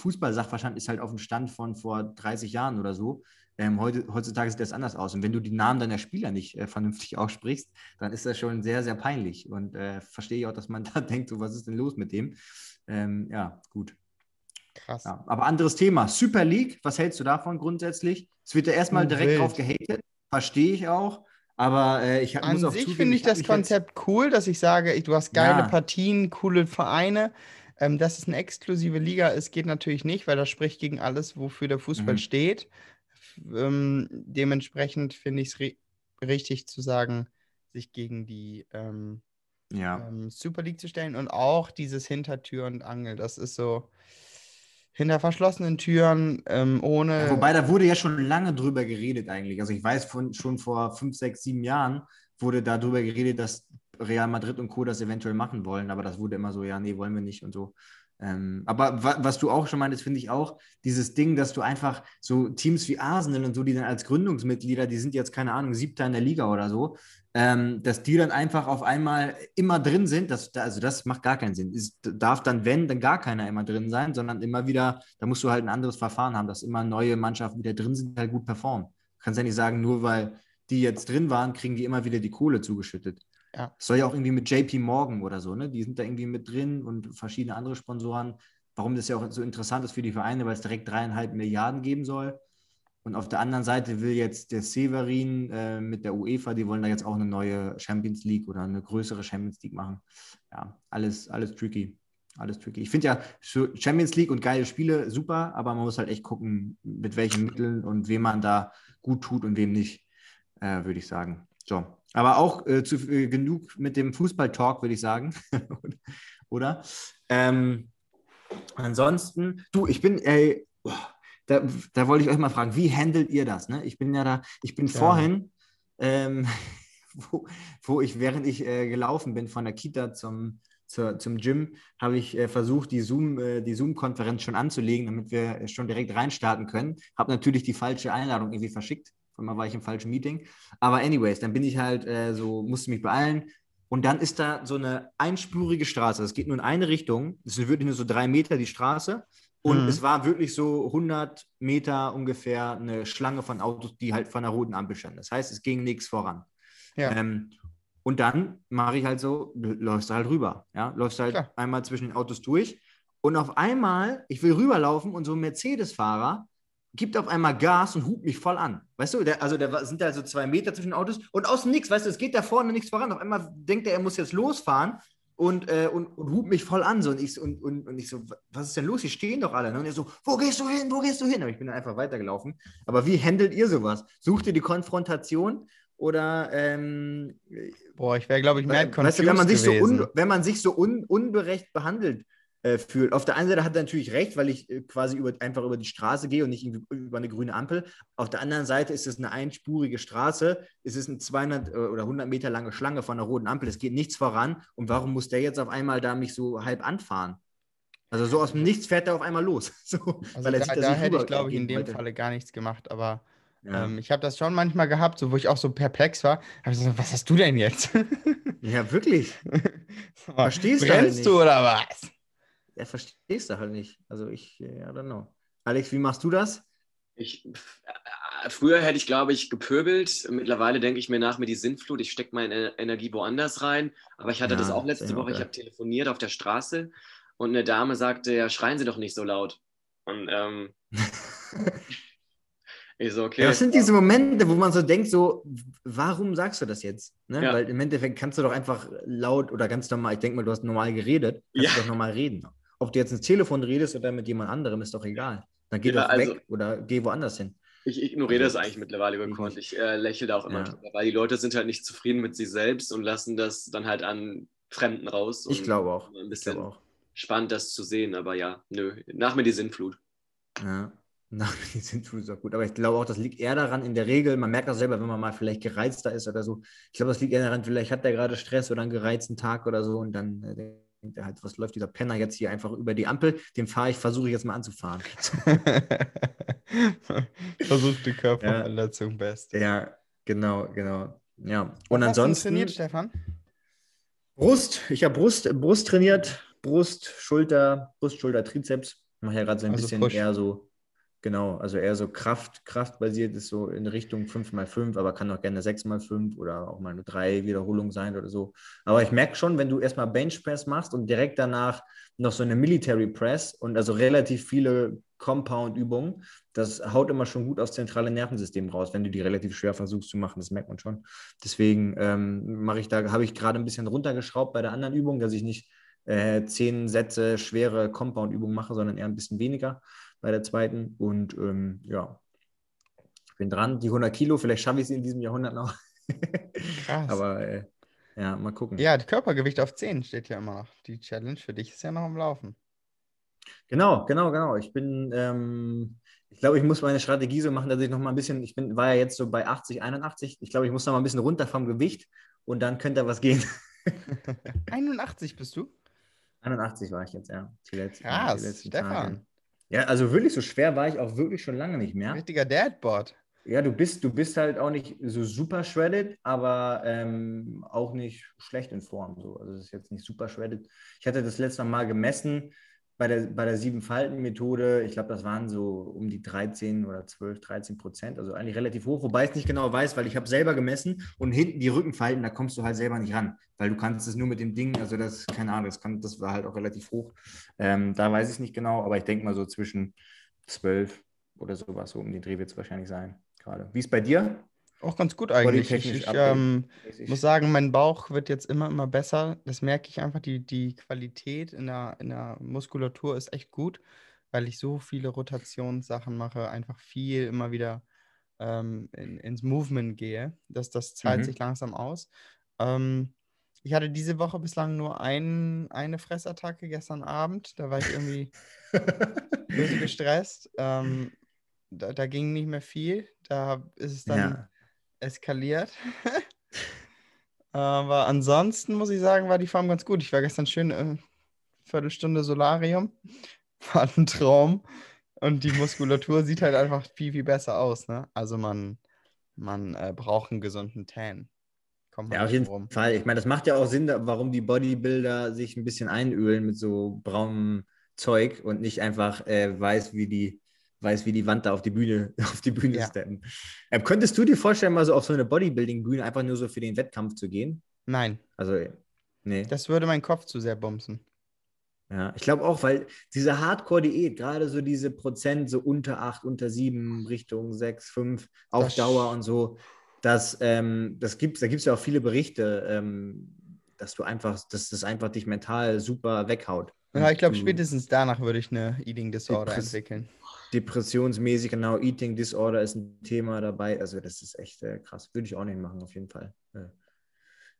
Fußball-Sachverstand ist halt auf dem Stand von vor 30 Jahren oder so. Ähm, heute, heutzutage sieht das anders aus. Und wenn du die Namen deiner Spieler nicht äh, vernünftig <laughs> aussprichst, dann ist das schon sehr, sehr peinlich. Und äh, verstehe ich auch, dass man <laughs> da denkt, so, was ist denn los mit dem? Ähm, ja, gut. Krass. Ja. Aber anderes Thema. Super League, was hältst du davon grundsätzlich? Es wird ja erstmal Oh, direkt wild. drauf gehatet. Verstehe ich auch. Aber äh, ich hab- muss An auch sich finde ich hab das mich jetzt- Konzept cool, dass ich sage, ich- du hast geile Ja. Partien, coole Vereine. Ähm, dass es eine exklusive Liga ist, geht natürlich nicht, weil das spricht gegen alles, wofür der Fußball Mhm. steht. Ähm, dementsprechend finde ich es ri richtig zu sagen, sich gegen die ähm, Ja. ähm, Super League zu stellen und auch dieses Hintertür und Angel. Das ist so hinter verschlossenen Türen, ähm, ohne. Ja, Wobei, da wurde ja schon lange drüber geredet eigentlich. Also ich weiß von, schon vor fünf, sechs, sieben Jahren wurde darüber geredet, dass Real Madrid und Co. das eventuell machen wollen, aber das wurde immer so, ja, nee, wollen wir nicht und so. Ähm, aber wa was du auch schon meintest, finde ich auch, dieses Ding, dass du einfach so Teams wie Arsenal und so, die dann als Gründungsmitglieder, die sind jetzt, keine Ahnung, siebter in der Liga oder so, ähm, dass die dann einfach auf einmal immer drin sind, das, also das macht gar keinen Sinn. Es darf dann, wenn, dann gar keiner immer drin sein, sondern immer wieder, da musst du halt ein anderes Verfahren haben, dass immer neue Mannschaften wieder drin sind, halt gut performen. Du kannst ja nicht sagen, nur weil die jetzt drin waren, kriegen die immer wieder die Kohle zugeschüttet. Ja. Das soll ja auch irgendwie mit JP Morgan oder so, ne? Die sind da irgendwie mit drin und verschiedene andere Sponsoren. Warum das ja auch so interessant ist für die Vereine, weil es direkt dreieinhalb Milliarden geben soll. Und auf der anderen Seite will jetzt der Severin äh, mit der UEFA, die wollen da jetzt auch eine neue Champions League oder eine größere Champions League machen. Ja, alles, alles tricky. Alles tricky. Ich finde ja Champions League und geile Spiele super, aber man muss halt echt gucken, mit welchen Mitteln und wem man da gut tut und wem nicht, äh, würde ich sagen. So. Aber auch äh, zu, äh, genug mit dem Fußball-Talk, würde ich sagen. <laughs> Oder? Ähm, ansonsten, du, ich bin, ey, boah, da, da wollte ich euch mal fragen, wie handelt ihr das? Ne? Ich bin ja da, ich bin Ja. vorhin, ähm, <laughs> wo, wo ich, während ich äh, gelaufen bin von der Kita zum, zur, zum Gym, habe ich äh, versucht, die Zoom, äh, Zoom-Konferenz schon anzulegen, damit wir äh, schon direkt reinstarten können. Habe natürlich die falsche Einladung irgendwie verschickt. Von mal war ich im falschen Meeting. Aber anyways, dann bin ich halt äh, so, musste mich beeilen. Und dann ist da so eine einspurige Straße. Es geht nur in eine Richtung. Es sind wirklich nur so drei Meter die Straße. Und Mhm. es war wirklich so 100 Meter ungefähr eine Schlange von Autos, die halt von der roten Ampel standen. Das heißt, es ging nichts voran. Ja. Ähm, und dann mache ich halt so, läufst du halt rüber. Ja? Läufst halt Klar. einmal zwischen den Autos durch. Und auf einmal, ich will rüberlaufen und so ein Mercedes-Fahrer gibt auf einmal Gas und hupt mich voll an. Weißt du, der, also da sind da so zwei Meter zwischen den Autos und aus dem Nix, weißt du, es geht da vorne nichts voran. Auf einmal denkt er, er muss jetzt losfahren und, äh, und, und hupt mich voll an. So. Und, ich, so- und, und, und ich so, was ist denn los? Die stehen doch alle. Ne? Und er so, wo gehst du hin? Wo gehst du hin? Aber ich bin dann einfach weitergelaufen. Aber wie handelt ihr sowas? Sucht ihr die Konfrontation oder ähm, Boah, ich wäre, glaube ich, mehr weißt du, wenn man sich so, gewesen. un, wenn man sich so un, unberecht behandelt äh, fühlt. Auf der einen Seite hat er natürlich recht, weil ich äh, quasi über, einfach über die Straße gehe und nicht irgendwie über eine grüne Ampel. Auf der anderen Seite ist es eine einspurige Straße, es ist eine 200 äh, oder 100 Meter lange Schlange von einer roten Ampel, es geht nichts voran. Und warum muss der jetzt auf einmal da mich so halb anfahren? Also so aus dem Nichts fährt er auf einmal los. <laughs> So, Also da, da hätte ich, glaube ich, in dem wollte. Falle gar nichts gemacht, aber Ja. ähm, ich habe das schon manchmal gehabt, so, wo ich auch so perplex war. Hab ich so, was hast du denn jetzt? <laughs> ja, wirklich. <laughs> Verstehst du halt Brennst nicht. du oder was? Ja, verstehst du halt nicht. Also ich, äh, I don't know. Alex, wie machst du das? Ich, äh, früher hätte ich, glaube ich, gepöbelt. Mittlerweile denke ich mir nach mir die Sinnflut. Ich stecke meine Energie woanders rein. Aber ich hatte Ja, das auch letzte Woche. Ich geil. habe telefoniert auf der Straße und eine Dame sagte, ja, schreien Sie doch nicht so laut. Und ähm, <laughs> ich so, okay. Ja, das sind diese Momente, wo man so denkt, so, warum sagst du das jetzt? Ne? Ja. Weil im Endeffekt kannst du doch einfach laut oder ganz normal, ich denke mal, du hast normal geredet, kannst Ja. du doch normal reden. Ob du jetzt ins Telefon redest oder mit jemand anderem, ist doch egal. Dann geh Ja, doch also- weg oder geh woanders hin. Ich ignoriere Also, das eigentlich mittlerweile ich gekonnt. Ich äh, lächle da auch immer Ja. drüber, weil die Leute sind halt nicht zufrieden mit sich selbst und lassen das dann halt an Fremden raus. Ich glaube auch. Ein bisschen auch. spannend, das zu sehen, aber ja, nö. Nach mir die Sinnflut. Ja. <laughs> Na, die sind schon so gut. Aber ich glaube auch, das liegt eher daran, in der Regel, man merkt das selber, wenn man mal vielleicht gereizter ist oder so. Ich glaube, das liegt eher daran, vielleicht hat der gerade Stress oder einen gereizten Tag oder so und dann äh, denkt er halt, was läuft dieser Penner jetzt hier einfach über die Ampel? Den fahre ich, versuche ich jetzt mal anzufahren. <laughs> Versuchte Körperverletzung best. Ja, genau, genau. Ja. Was Und du ansonsten trainiert, Stefan? Brust. Ich habe Brust, Brust trainiert. Brust, Schulter, Brust, Schulter, Trizeps. Ich mache ja gerade so ein Also bisschen Push. eher so, genau, also eher so Kraft, kraftbasiert ist so in Richtung 5x5, aber kann auch gerne 6x5 oder auch mal eine 3 Wiederholung sein oder so. Aber ich merke schon, wenn du erstmal Benchpress machst und direkt danach noch so eine Military Press und also relativ viele Compound-Übungen, das haut immer schon gut aufs zentrale Nervensystem raus, wenn du die relativ schwer versuchst zu machen. Das merkt man schon. Deswegen ähm, mache ich da, habe ich gerade ein bisschen runtergeschraubt bei der anderen Übung, dass ich nicht äh, zehn Sätze schwere Compound-Übungen mache, sondern eher ein bisschen weniger bei der zweiten. Und ähm, ja, ich bin dran. Die 100 Kilo, vielleicht schaffe ich sie in diesem Jahrhundert noch. <laughs> Krass. Aber äh, ja, mal gucken. Ja, das Körpergewicht auf 10 steht ja immer noch. Die Challenge für dich ist ja noch am Laufen. Genau, genau, genau. Ich bin, ähm, ich glaube, ich muss meine Strategie so machen, dass ich noch mal ein bisschen, ich bin, war ja jetzt so bei 80, 81. Ich glaube, ich muss noch mal ein bisschen runter vom Gewicht und dann könnte da was gehen. <laughs> 81 bist du? 81 war ich jetzt, ja. Die letzten, Krass, die letzten Stefan. Tage. Ja, also wirklich so schwer war ich auch wirklich schon lange nicht mehr. Richtiger Dadboard. Ja, du bist, du bist halt auch nicht so super shredded, aber ähm, auch nicht schlecht in Form. So. Also es ist jetzt nicht super shredded. Ich hatte das letzte Mal gemessen bei der, bei der Sieben-Falten-Methode, ich glaube, das waren so um die 13 oder 12, 13 Prozent, also eigentlich relativ hoch, wobei ich es nicht genau weiß, weil ich habe selber gemessen und hinten die Rückenfalten, da kommst du halt selber nicht ran, weil du kannst es nur mit dem Ding, also das, keine Ahnung, das, kann, das war halt auch relativ hoch. Ähm, da weiß ich es nicht genau, aber ich denke mal so zwischen 12 oder sowas, so um den Dreh wird es wahrscheinlich sein, gerade. Wie ist bei dir? Auch ganz gut eigentlich. Ich, ähm, muss sagen, mein Bauch wird jetzt immer, immer besser. Das merke ich einfach. Die, die Qualität in der, in der Muskulatur ist echt gut, weil ich so viele Rotationssachen mache, einfach viel immer wieder ähm, in, ins Movement gehe. Das, das zahlt Mhm. sich langsam aus. Ähm, ich hatte diese Woche bislang nur ein, eine Fressattacke gestern Abend. Da war ich irgendwie <laughs> böse gestresst. Ähm, da, da ging nicht mehr viel. Da ist es dann Ja. Eskaliert. <laughs> Aber ansonsten muss ich sagen, war die Form ganz gut. Ich war gestern schön äh, Viertelstunde Solarium. <laughs> War ein Traum. Und die Muskulatur sieht halt einfach viel, viel besser aus. Ne? Also man, man äh, braucht einen gesunden Tan. Kommt man Ja, auf jeden rum. Fall. Ich meine, das macht ja auch Sinn, warum die Bodybuilder sich ein bisschen einölen mit so braunem Zeug und nicht einfach äh, weiß, wie die, weiß, wie die Wand da auf die Bühne, <laughs> auf die Bühne Ja. steppen. Ähm, könntest du dir vorstellen, mal so auf so eine Bodybuilding-Bühne einfach nur so für den Wettkampf zu gehen? Nein, Also, nee. das würde meinen Kopf zu sehr bumsen. Ja, ich glaube auch, weil diese Hardcore-Diät, gerade so diese Prozent, so unter 8, unter 7, Richtung 6, 5, auf Das- Dauer und so, das, ähm, das gibt's, da gibt es ja auch viele Berichte, ähm, dass du einfach, dass das einfach dich mental super weghaut. Ja, ich glaube, spätestens danach würde ich eine Eating Disorder Depres- entwickeln. Depressionsmäßig, genau, Eating Disorder ist ein Thema dabei. Also, das ist echt äh, krass. Würde ich auch nicht machen, auf jeden Fall. Äh,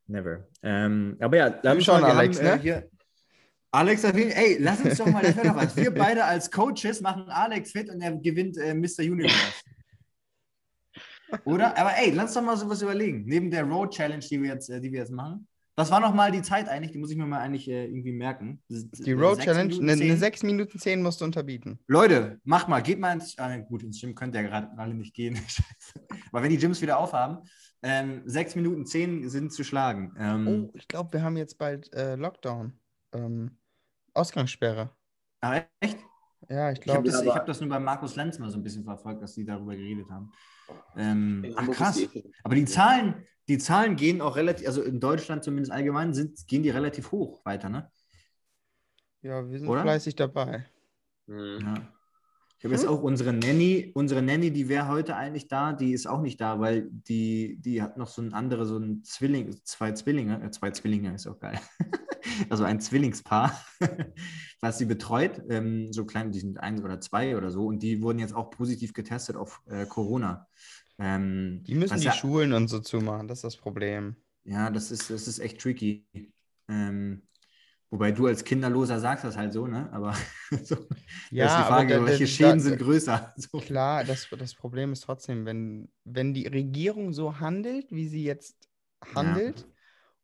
never. Ähm, aber ja, uns schauen, mal, wir Alex, haben, äh, ne? hier, Alex, ey, lass uns doch mal, das wäre doch was. Wir <laughs> beide als Coaches machen Alex fit und er gewinnt äh, Mr. Universe. Oder? Aber ey, lass doch mal sowas überlegen. Neben der Road Challenge, die wir jetzt, äh, die wir jetzt machen. Was war nochmal die Zeit eigentlich? Die muss ich mir mal eigentlich äh, irgendwie merken. Die Road Challenge, eine, eine 6 Minuten 10 musst du unterbieten. Leute, macht mal, geht mal ins. Ah, gut, ins Gym könnt ihr ja gerade alle nicht gehen. <laughs> Scheiße. Aber wenn die Gyms wieder aufhaben, ähm, 6 Minuten 10 sind zu schlagen. Ähm, Oh, ich glaube, wir haben jetzt bald äh, Lockdown. Ähm, Ausgangssperre. aber echt? Ja, ich Ich habe glaube, das, hab das nur bei Markus Lenz mal so ein bisschen verfolgt, dass die darüber geredet haben. Ähm, ach krass. Aber die Zahlen, die Zahlen gehen auch relativ, also in Deutschland zumindest allgemein, sind, gehen die relativ hoch weiter, ne? ja, wir sind Oder? fleißig dabei. Mhm. Ja. Ich habe jetzt auch unsere Nanny, unsere Nanny, die wäre heute eigentlich da, die ist auch nicht da, weil die, die hat noch so ein andere, so ein Zwilling, zwei Zwillinge, äh, zwei Zwillinge ist auch geil. <laughs> also ein Zwillingspaar, <laughs> was sie betreut, ähm, so klein, die sind eins oder zwei oder so, und die wurden jetzt auch positiv getestet auf äh, Corona. Ähm, Die müssen die ja, Schulen und so zumachen, das ist das Problem. ja, das ist, das ist echt tricky. Ähm, wobei du als Kinderloser sagst das halt so, ne? Aber <laughs> so, Ja, ist die aber Frage, da- welche da- Schäden da- sind größer? <laughs> So. Klar, das, das Problem ist trotzdem, wenn, wenn die Regierung so handelt, wie sie jetzt handelt,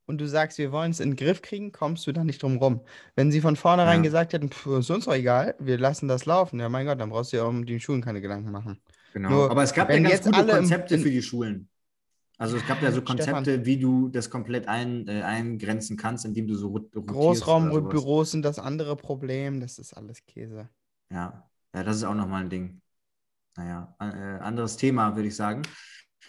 und du sagst, wir wollen es in den Griff kriegen, kommst du da nicht drum rum. Wenn sie von vornherein Ja. gesagt hätten, pff, ist uns doch egal, wir lassen das laufen, ja mein Gott, dann brauchst du ja um die Schulen keine Gedanken machen. Genau. Nur, Aber es gab ja ganz gute im- Konzepte für die Schulen. Also es gab ja so Stefan. Konzepte, wie du das komplett ein, äh, eingrenzen kannst, indem du so. Großraumbüros sind das andere Problem, das ist alles Käse. Ja. ja, das ist auch nochmal ein Ding. Naja, äh, anderes Thema, würde ich sagen.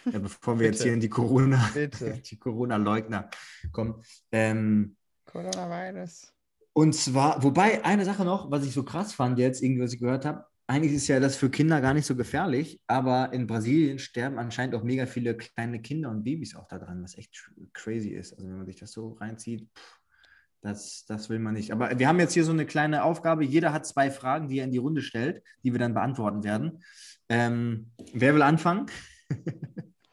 Äh, bevor wir <laughs> jetzt hier in die Corona, <laughs> die Corona-Leugner kommen. Ähm, Coronavirus. Und zwar, wobei eine Sache noch, was ich so krass fand jetzt, irgendwie, was ich gehört habe, eigentlich ist ja das für Kinder gar nicht so gefährlich, aber in Brasilien sterben anscheinend auch mega viele kleine Kinder und Babys auch daran, was echt crazy ist. Also wenn man sich das so reinzieht, pff, das, das will man nicht. Aber wir haben jetzt hier so eine kleine Aufgabe. Jeder hat zwei Fragen, die er in die Runde stellt, die wir dann beantworten werden. Ähm, wer will anfangen? <laughs>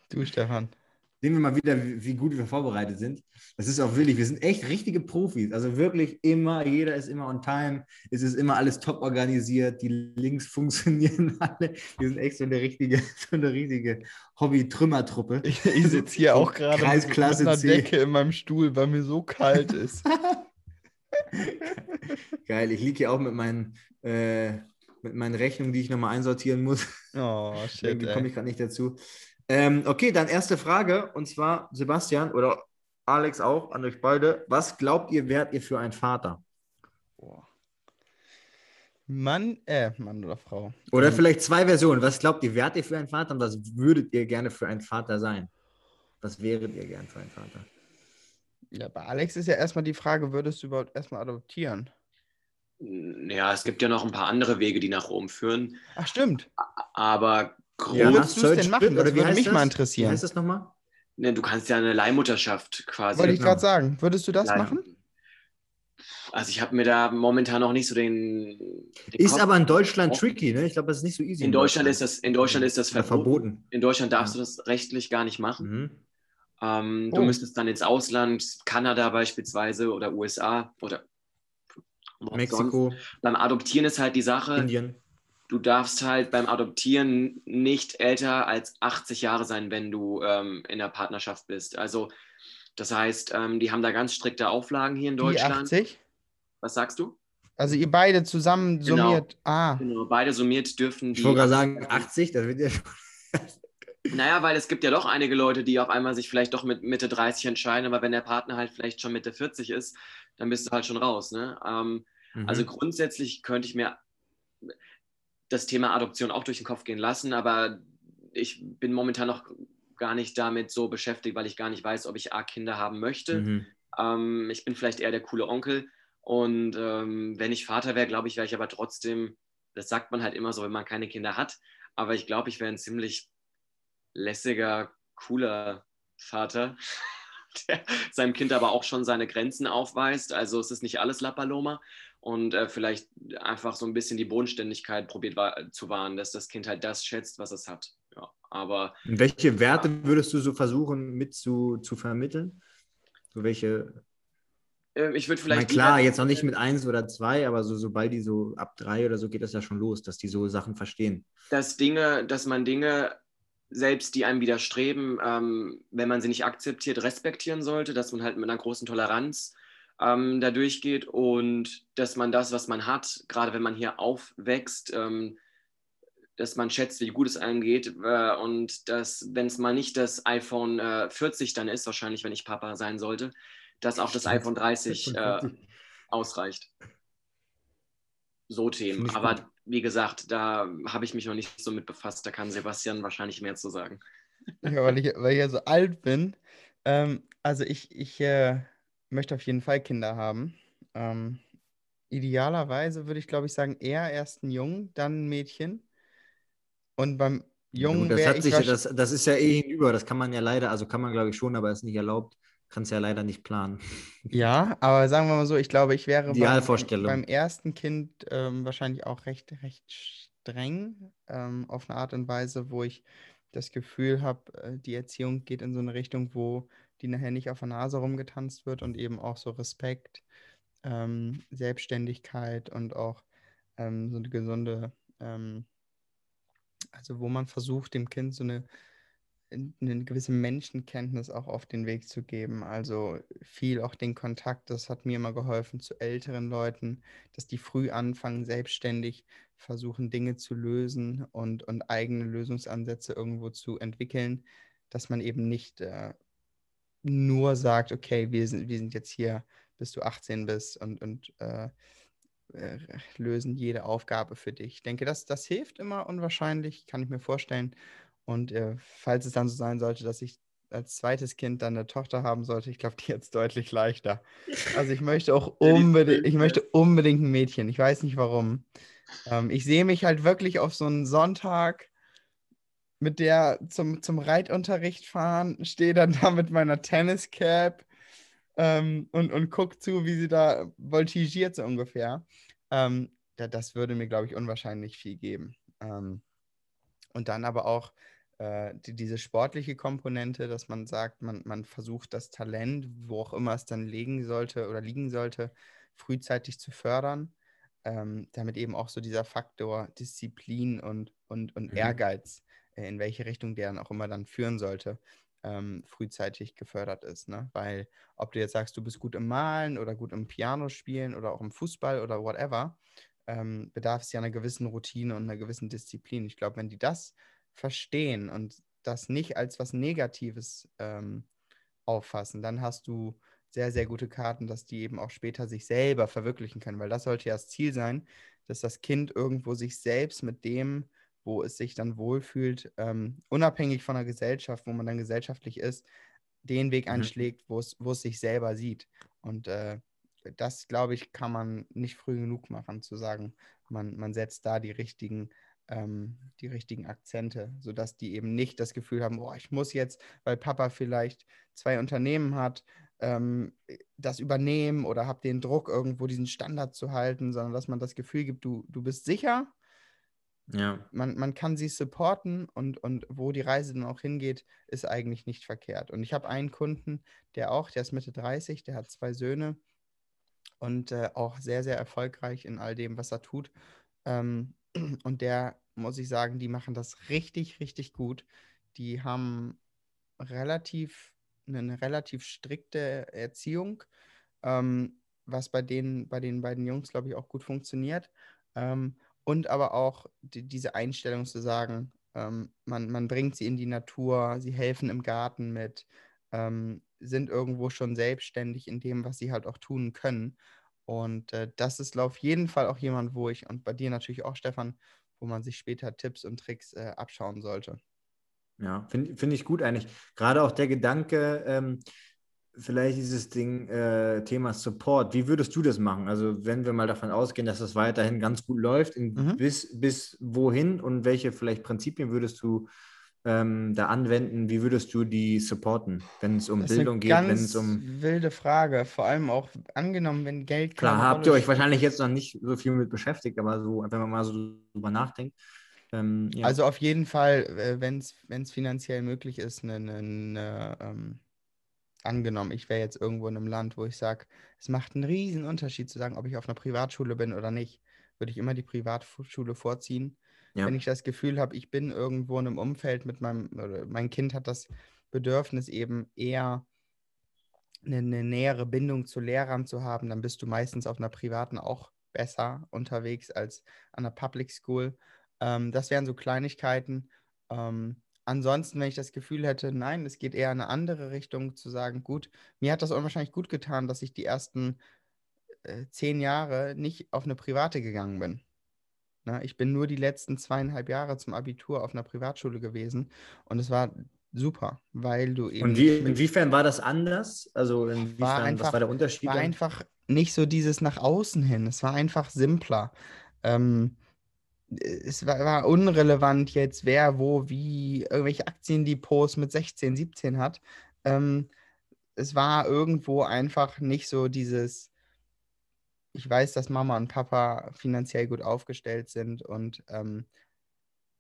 Du, Stefan. Sehen wir mal wieder, wie, wie gut wir vorbereitet sind. Das ist auch wirklich, wir sind echt richtige Profis. Also wirklich immer, jeder ist immer on time. Es ist immer alles top organisiert. Die Links <laughs> funktionieren alle. Wir sind echt so eine richtige, <laughs> so eine richtige Hobby-Trümmertruppe. Ich, ich sitze hier auch gerade mit, mit Kreisklasse einer C. Decke in meinem Stuhl, weil mir so kalt ist. <laughs> Geil, ich liege hier auch mit meinen, äh, mit meinen Rechnungen, die ich nochmal einsortieren muss. Oh, shit, Irgendwie komme ich gerade nicht dazu. Ähm, okay, dann erste Frage und zwar Sebastian oder Alex auch an euch beide. Was glaubt ihr, wärt ihr für ein Vater? Mann, äh, Mann oder Frau. Oder Ähm, vielleicht zwei Versionen. Was glaubt ihr, wärt ihr für einen Vater und was würdet ihr gerne für ein Vater sein? Was wäret ihr gern für ein Vater? Ja, bei Alex ist ja erstmal die Frage, würdest du überhaupt erstmal adoptieren? Ja, es gibt ja noch ein paar andere Wege, die nach Rom führen. Ach, stimmt. Aber grob, Ja, würdest du es Search denn machen? Oder wie würde mich das? mal Wie interessieren. heißt das nochmal? ne, du kannst ja eine Leihmutterschaft quasi. Wollte ich genau. gerade sagen. Würdest du das Ja, machen? Also ich habe mir da momentan noch nicht so den. den Ist Kopf- aber in Deutschland tricky, ne? Ich glaube, das ist nicht so easy. in Deutschland ist das, in Deutschland ist das verboten. verboten. In Deutschland darfst Ja. du das rechtlich gar nicht machen. Mhm. Ähm, Du Oh. müsstest dann ins Ausland, Kanada beispielsweise oder USA oder sonst. Mexiko, Beim Adoptieren ist halt die Sache, Indien. Du darfst halt beim Adoptieren nicht älter als 80 Jahre sein, wenn du ähm, in der Partnerschaft bist. Also das heißt, ähm, die haben da ganz strikte Auflagen hier in Die Deutschland. 80? Was sagst du? Also ihr beide zusammen Genau. summiert. Ah, Genau, beide summiert dürfen die. Ich wollte gerade sagen, 80, das wird ja schon. Naja, weil es gibt ja doch einige Leute, die auf einmal sich vielleicht doch mit Mitte 30 entscheiden, aber wenn der Partner halt vielleicht schon Mitte 40 ist, dann bist du halt schon raus. Ne? Ähm, Mhm. Also grundsätzlich könnte ich mir das Thema Adoption auch durch den Kopf gehen lassen, aber ich bin momentan noch gar nicht damit so beschäftigt, weil ich gar nicht weiß, ob ich A, Kinder haben möchte. Mhm. Ähm, ich bin vielleicht eher der coole Onkel und ähm, wenn ich Vater wäre, glaube ich, wäre ich aber trotzdem, das sagt man halt immer so, wenn man keine Kinder hat, aber ich glaube, ich wäre ein ziemlich lässiger, cooler Vater, <laughs> der seinem Kind aber auch schon seine Grenzen aufweist. Also es ist nicht alles La Paloma und äh, vielleicht einfach so ein bisschen die Bodenständigkeit probiert wa zu wahren, dass das Kind halt das schätzt, was es hat. Ja, aber welche Werte würdest du so versuchen mit zu, zu vermitteln? So welche, äh, ich würde vielleicht klar, lieber- jetzt noch nicht mit eins oder zwei, aber so, sobald die so ab drei oder so geht das ja schon los, dass die so Sachen verstehen. dass Dinge, dass man Dinge selbst, die einem widerstreben, ähm, wenn man sie nicht akzeptiert, respektieren sollte, dass man halt mit einer großen Toleranz ähm, da durchgeht und dass man das, was man hat, gerade wenn man hier aufwächst, ähm, dass man schätzt, wie gut es einem geht äh, und dass, wenn es mal nicht das iPhone äh, 40 dann ist, wahrscheinlich, wenn ich Papa sein sollte, dass auch das iPhone 30 <laughs> äh, ausreicht. So Themen. Aber. Wie gesagt, da habe ich mich noch nicht so mit befasst. Da kann Sebastian wahrscheinlich mehr zu sagen. ja, weil, ich, weil ich ja so alt bin. Ähm, also ich, ich äh, möchte auf jeden Fall Kinder haben. Ähm, idealerweise würde ich, glaube ich, sagen, eher erst ein Jungen, dann ein Mädchen. Und beim Ja, Jungen gut, das, hat ich sich, ja- das, das ist ja eh hinüber, das kann man ja leider, also kann man glaube ich schon, aber ist nicht erlaubt, kannst ja leider nicht planen. Ja, aber sagen wir mal so, ich glaube, ich wäre beim, beim ersten Kind ähm, wahrscheinlich auch recht, recht streng, ähm, auf eine Art und Weise, wo ich das Gefühl habe, äh, die Erziehung geht in so eine Richtung, wo die nachher nicht auf der Nase rumgetanzt wird und eben auch so Respekt, ähm, Selbstständigkeit und auch ähm, so eine gesunde, ähm, also wo man versucht, dem Kind so eine eine gewisse Menschenkenntnis auch auf den Weg zu geben. Also viel auch den Kontakt, das hat mir immer geholfen zu älteren Leuten, dass die früh anfangen, selbstständig versuchen, Dinge zu lösen und, und eigene Lösungsansätze irgendwo zu entwickeln, dass man eben nicht äh, nur sagt, okay, wir sind, wir sind jetzt hier, bis du 18 bist und, und äh, äh, lösen jede Aufgabe für dich. Ich denke, das, das hilft immer unwahrscheinlich, kann ich mir vorstellen. Und äh, falls es dann so sein sollte, dass ich als zweites Kind dann eine Tochter haben sollte, ich glaube, die jetzt deutlich leichter. Also ich möchte auch unbedingt, ich möchte unbedingt ein Mädchen. Ich weiß nicht warum. Ähm, ich sehe mich halt wirklich auf so einen Sonntag mit der zum, zum Reitunterricht fahren, stehe dann da mit meiner Tenniscap ähm, und, und gucke zu, wie sie da voltigiert so ungefähr. Ähm, da, das würde mir, glaube ich, unwahrscheinlich viel geben. Ähm, und dann aber auch äh, die, diese sportliche Komponente, dass man sagt, man, man versucht das Talent, wo auch immer es dann liegen sollte oder liegen sollte, frühzeitig zu fördern, ähm, damit eben auch so dieser Faktor Disziplin und, und, und Mhm. Ehrgeiz, äh, in welche Richtung der dann auch immer dann führen sollte, ähm, frühzeitig gefördert ist. Ne? Weil ob du jetzt sagst, du bist gut im Malen oder gut im Piano spielen oder auch im Fußball oder whatever, ähm, bedarf es ja einer gewissen Routine und einer gewissen Disziplin. Ich glaube, wenn die das verstehen und das nicht als was Negatives ähm, auffassen, dann hast du sehr, sehr gute Karten, dass die eben auch später sich selber verwirklichen können, weil das sollte ja das Ziel sein, dass das Kind irgendwo sich selbst mit dem, wo es sich dann wohlfühlt, ähm, unabhängig von der Gesellschaft, wo man dann gesellschaftlich ist, den Weg Mhm. einschlägt, wo es, wo es sich selber sieht. Und äh, das, glaube ich, kann man nicht früh genug machen, zu sagen, man, man setzt da die richtigen, ähm, die richtigen Akzente, sodass die eben nicht das Gefühl haben, boah, ich muss jetzt, weil Papa vielleicht zwei Unternehmen hat, ähm, das übernehmen oder habe den Druck, irgendwo diesen Standard zu halten, sondern dass man das Gefühl gibt, du, du bist sicher, Ja. man, man kann sie supporten und, und wo die Reise dann auch hingeht, ist eigentlich nicht verkehrt. Und ich habe einen Kunden, der auch, der ist Mitte 30, der hat zwei Söhne und äh, auch sehr, sehr erfolgreich in all dem, was er tut. Ähm, und der, muss ich sagen, die machen das richtig, richtig gut. Die haben relativ, eine relativ strikte Erziehung, ähm, was bei den, bei den beiden Jungs, glaube ich, auch gut funktioniert. Ähm, und aber auch die, diese Einstellung zu sagen, ähm, man, man bringt sie in die Natur, sie helfen im Garten mit, ähm, sind irgendwo schon selbstständig in dem, was sie halt auch tun können. Und äh, das ist auf jeden Fall auch jemand, wo ich, und bei dir natürlich auch, Stefan, wo man sich später Tipps und Tricks äh, abschauen sollte. Ja, finde find ich gut eigentlich. Gerade auch der Gedanke, ähm, vielleicht dieses Ding, äh, Thema Support. Wie würdest du das machen? Also, wenn wir mal davon ausgehen, dass das weiterhin ganz gut läuft, in, Mhm. bis, bis wohin und welche vielleicht Prinzipien würdest du ähm, da anwenden? Wie würdest du die supporten, wenn es um Das Bildung geht, wenn ganz es um. wilde Frage. Vor allem auch angenommen, wenn Geld Klar, habt ihr euch wahrscheinlich jetzt noch nicht so viel mit beschäftigt, aber so, wenn man mal so drüber nachdenkt. Ähm, ja. Also auf jeden Fall, äh, wenn es finanziell möglich ist, eine, eine, eine ähm, angenommen, ich wäre jetzt irgendwo in einem Land, wo ich sage, es macht einen riesen Unterschied zu sagen, ob ich auf einer Privatschule bin oder nicht, würde ich immer die Privatschule vorziehen. Ja. Wenn ich das Gefühl habe, ich bin irgendwo in einem Umfeld mit meinem, oder mein Kind hat das Bedürfnis eben eher eine, eine nähere Bindung zu Lehrern zu haben, dann bist du meistens auf einer privaten auch besser unterwegs als an einer Public School. Ähm, das wären so Kleinigkeiten. Ähm, ansonsten, wenn ich das Gefühl hätte, nein, es geht eher in eine andere Richtung, zu sagen, gut, mir hat das unwahrscheinlich gut getan, dass ich die ersten äh, zehn Jahre nicht auf eine private gegangen bin. Ne? Ich bin nur die letzten zweieinhalb Jahre zum Abitur auf einer Privatschule gewesen und es war super, weil du eben Und wie, inwiefern war das anders? Also inwiefern, einfach- was war der Unterschied? war dann? einfach nicht so dieses nach außen hin. Es war einfach simpler. Ähm, es war, war unrelevant jetzt, wer wo wie irgendwelche Aktiendepots mit 16, 17 hat. Ähm, es war irgendwo einfach nicht so dieses, ich weiß, dass Mama und Papa finanziell gut aufgestellt sind und ähm,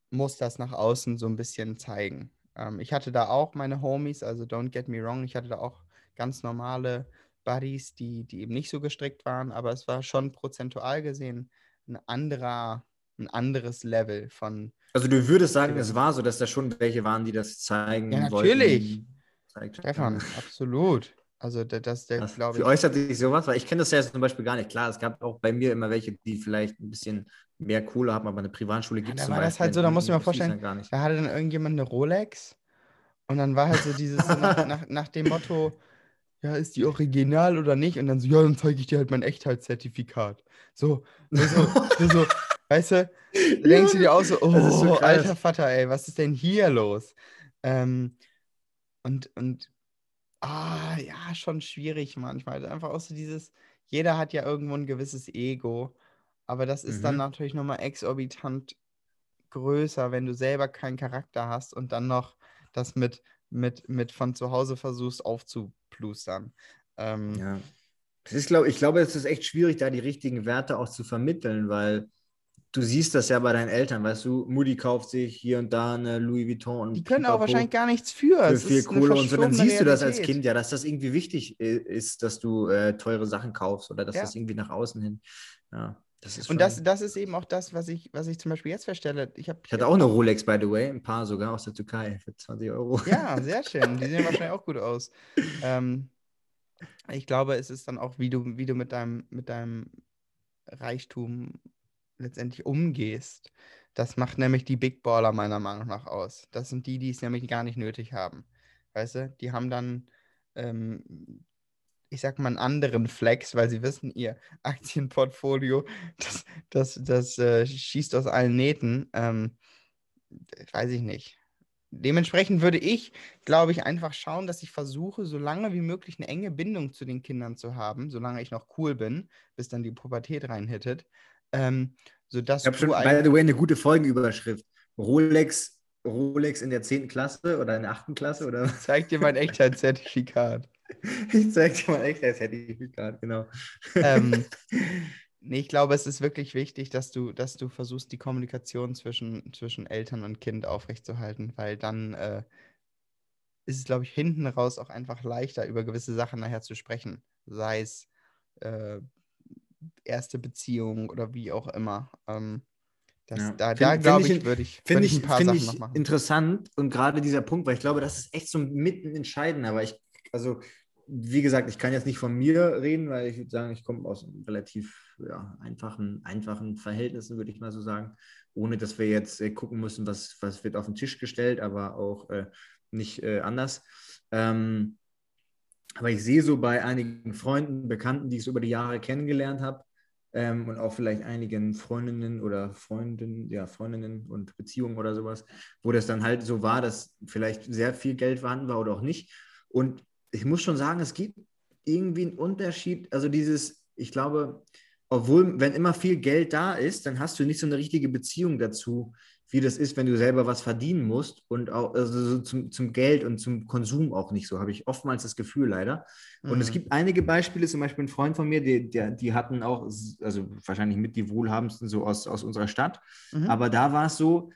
muss das nach außen so ein bisschen zeigen. Ähm, ich hatte da auch meine Homies, also don't get me wrong, ich hatte da auch ganz normale Buddies, die, die eben nicht so gestrickt waren, aber es war schon prozentual gesehen ein anderer, ein anderes Level von, Also du würdest sagen, es war so, dass da schon welche waren, die das zeigen Ja, wollten. natürlich. Stefan, absolut. Also da- das, der glaube wie ich. äußert sich sowas? Weil ich kenne das ja zum Beispiel gar nicht. Klar, es gab auch bei mir immer welche, die vielleicht ein bisschen mehr Kohle haben, aber eine Privatschule gibt es da zum war das Beispiel halt so, da in- musst du dir mal in Ostfriesland vorstellen, gar nicht. Da hatte dann irgendjemand eine Rolex und dann war halt so dieses nach, nach, nach dem Motto, ja, ist die original oder nicht? Und dann so, ja, dann zeige ich dir halt mein Echtheitszertifikat. So, so, so, weißt du, <laughs> da denkst du dir auch so, oh, Das ist so alter Vater, ey, was ist denn hier los? Ähm, und, und, ah, ja, schon schwierig manchmal. Einfach auch so dieses, jeder hat ja irgendwo ein gewisses Ego, aber das ist dann Mhm. natürlich nochmal exorbitant größer, wenn du selber keinen Charakter hast und dann noch das mit, mit, mit von zu Hause versuchst aufzuplustern. Ähm, Ja. Das ist, glaub, ich glaube, es ist echt schwierig, da die richtigen Werte auch zu vermitteln, weil du siehst das ja bei deinen Eltern, weißt du, Mutti kauft sich hier und da eine Louis Vuitton und Die können auch Pipapo wahrscheinlich gar nichts für. für Es viel Kohle und so. Dann siehst du das als. Kind ja, dass das irgendwie wichtig i- ist, dass du äh, teure Sachen kaufst oder dass Ja. das irgendwie nach außen hin. Ja, das ist Und das, das ist eben auch das, was ich, was ich zum Beispiel jetzt feststelle. Ich, hab, Ich hatte auch eine Rolex, by the way, ein paar sogar aus der Türkei für 20 Euro. Ja, <laughs> sehr schön. Die sehen wahrscheinlich auch gut aus. Ähm, ich glaube, es ist dann auch, wie du, wie du mit deinem, mit deinem Reichtum letztendlich umgehst. Das macht nämlich die Big Baller meiner Meinung nach aus. Das sind die, die es nämlich gar nicht nötig haben. Weißt du, die haben dann ähm, ich sag mal, einen anderen Flex, weil sie wissen, ihr <laughs> Aktienportfolio, das, das, das äh, schießt aus allen Nähten. Ähm, weiß ich nicht. Dementsprechend würde ich, glaube ich, einfach schauen, dass ich versuche, so lange wie möglich eine enge Bindung zu den Kindern zu haben, solange ich noch cool bin, bis dann die Pubertät reinhittet. Ähm, sodass Ich habe schon, by the way, eine gute Folgenüberschrift. Rolex, Rolex in der 10. Klasse oder in der 8. Klasse oder zeig dir mein <laughs> Echtheitszertifikat. Ich zeig dir mal echt das Zertifikat, genau. ähm, <laughs> nee, ich glaube, es ist wirklich wichtig, dass du, dass du versuchst, die Kommunikation zwischen, zwischen Eltern und Kind aufrechtzuerhalten, weil dann äh, ist es, glaube ich, hinten raus auch einfach leichter, über gewisse Sachen nachher zu sprechen. Sei es äh, erste Beziehung oder wie auch immer. Ähm, das, Ja. Da, da glaube ich würde ich, Finde würd ich ich, ein paar Sachen ich noch machen. interessant und gerade dieser Punkt, weil ich glaube, das ist echt so mitten entscheidend. Aber ich, also, wie gesagt, ich kann jetzt nicht von mir reden, weil ich würde sagen, ich komme aus relativ ja, einfachen, einfachen Verhältnissen, würde ich mal so sagen. Ohne dass wir jetzt äh, gucken müssen, was, was wird auf den Tisch gestellt, aber auch äh, nicht äh, anders. Ähm, aber ich sehe so bei einigen Freunden, Bekannten, die ich so über die Jahre kennengelernt habe, ähm, und auch vielleicht einigen Freundinnen oder Freundinnen, ja, Freundinnen und Beziehungen oder sowas, wo das dann halt so war, dass vielleicht sehr viel Geld vorhanden war oder auch nicht. Und ich muss schon sagen, es gibt irgendwie einen Unterschied. Also dieses, ich glaube, obwohl, wenn immer viel Geld da ist, dann hast du nicht so eine richtige Beziehung dazu, wie das ist, wenn du selber was verdienen musst und auch also so zum, zum Geld und zum Konsum auch nicht so, habe ich oftmals das Gefühl leider. Und es Mhm. gibt einige Beispiele, zum Beispiel ein Freund von mir, die, der, die hatten auch, also wahrscheinlich mit die wohlhabendsten so aus, aus unserer Stadt, Mhm. aber da war es so,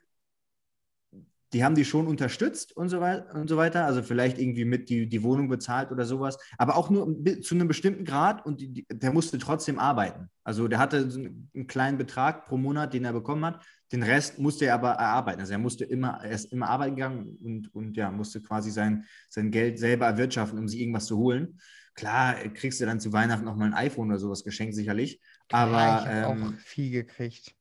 die haben die schon unterstützt und so, und so weiter, also vielleicht irgendwie mit die, die Wohnung bezahlt oder sowas, aber auch nur zu einem bestimmten Grad und die, die, der musste trotzdem arbeiten. Also der hatte einen kleinen Betrag pro Monat, den er bekommen hat, den Rest musste er aber erarbeiten. Also er musste immer, er ist immer arbeiten gegangen und, und ja, musste quasi sein, sein Geld selber erwirtschaften, um sich irgendwas zu holen. Klar, kriegst du dann zu Weihnachten noch mal ein iPhone oder sowas geschenkt, sicherlich. Aber, ja, ich habe ähm, auch viel gekriegt.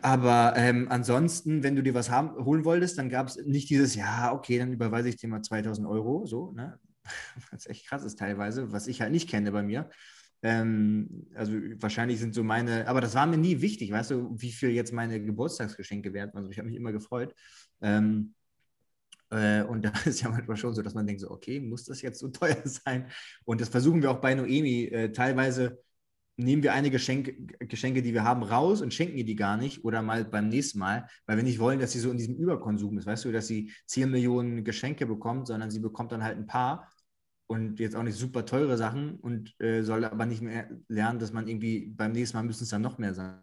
Aber ähm, ansonsten, wenn du dir was haben, holen wolltest, dann gab es nicht dieses, ja, okay, dann überweise ich dir mal 2000 Euro, so, ne? <laughs> Was echt krass ist teilweise, was ich halt nicht kenne bei mir. Ähm, also wahrscheinlich sind so meine, aber das war mir nie wichtig, weißt du, wie viel jetzt meine Geburtstagsgeschenke wert waren. Also ich habe mich immer gefreut. Ähm, äh, und <laughs> da ist ja manchmal schon so, dass man denkt so, okay, muss das jetzt so teuer <laughs> sein? Und das versuchen wir auch bei Noemi. Äh, teilweise nehmen wir einige Geschenke, Geschenke, die wir haben, raus und schenken ihr die gar nicht oder mal beim nächsten Mal, weil wir nicht wollen, dass sie so in diesem Überkonsum ist, weißt du, dass sie 10 Millionen Geschenke bekommt, sondern sie bekommt dann halt ein paar und jetzt auch nicht super teure Sachen und äh, soll aber nicht mehr lernen, dass man irgendwie beim nächsten Mal müssen es dann noch mehr sein.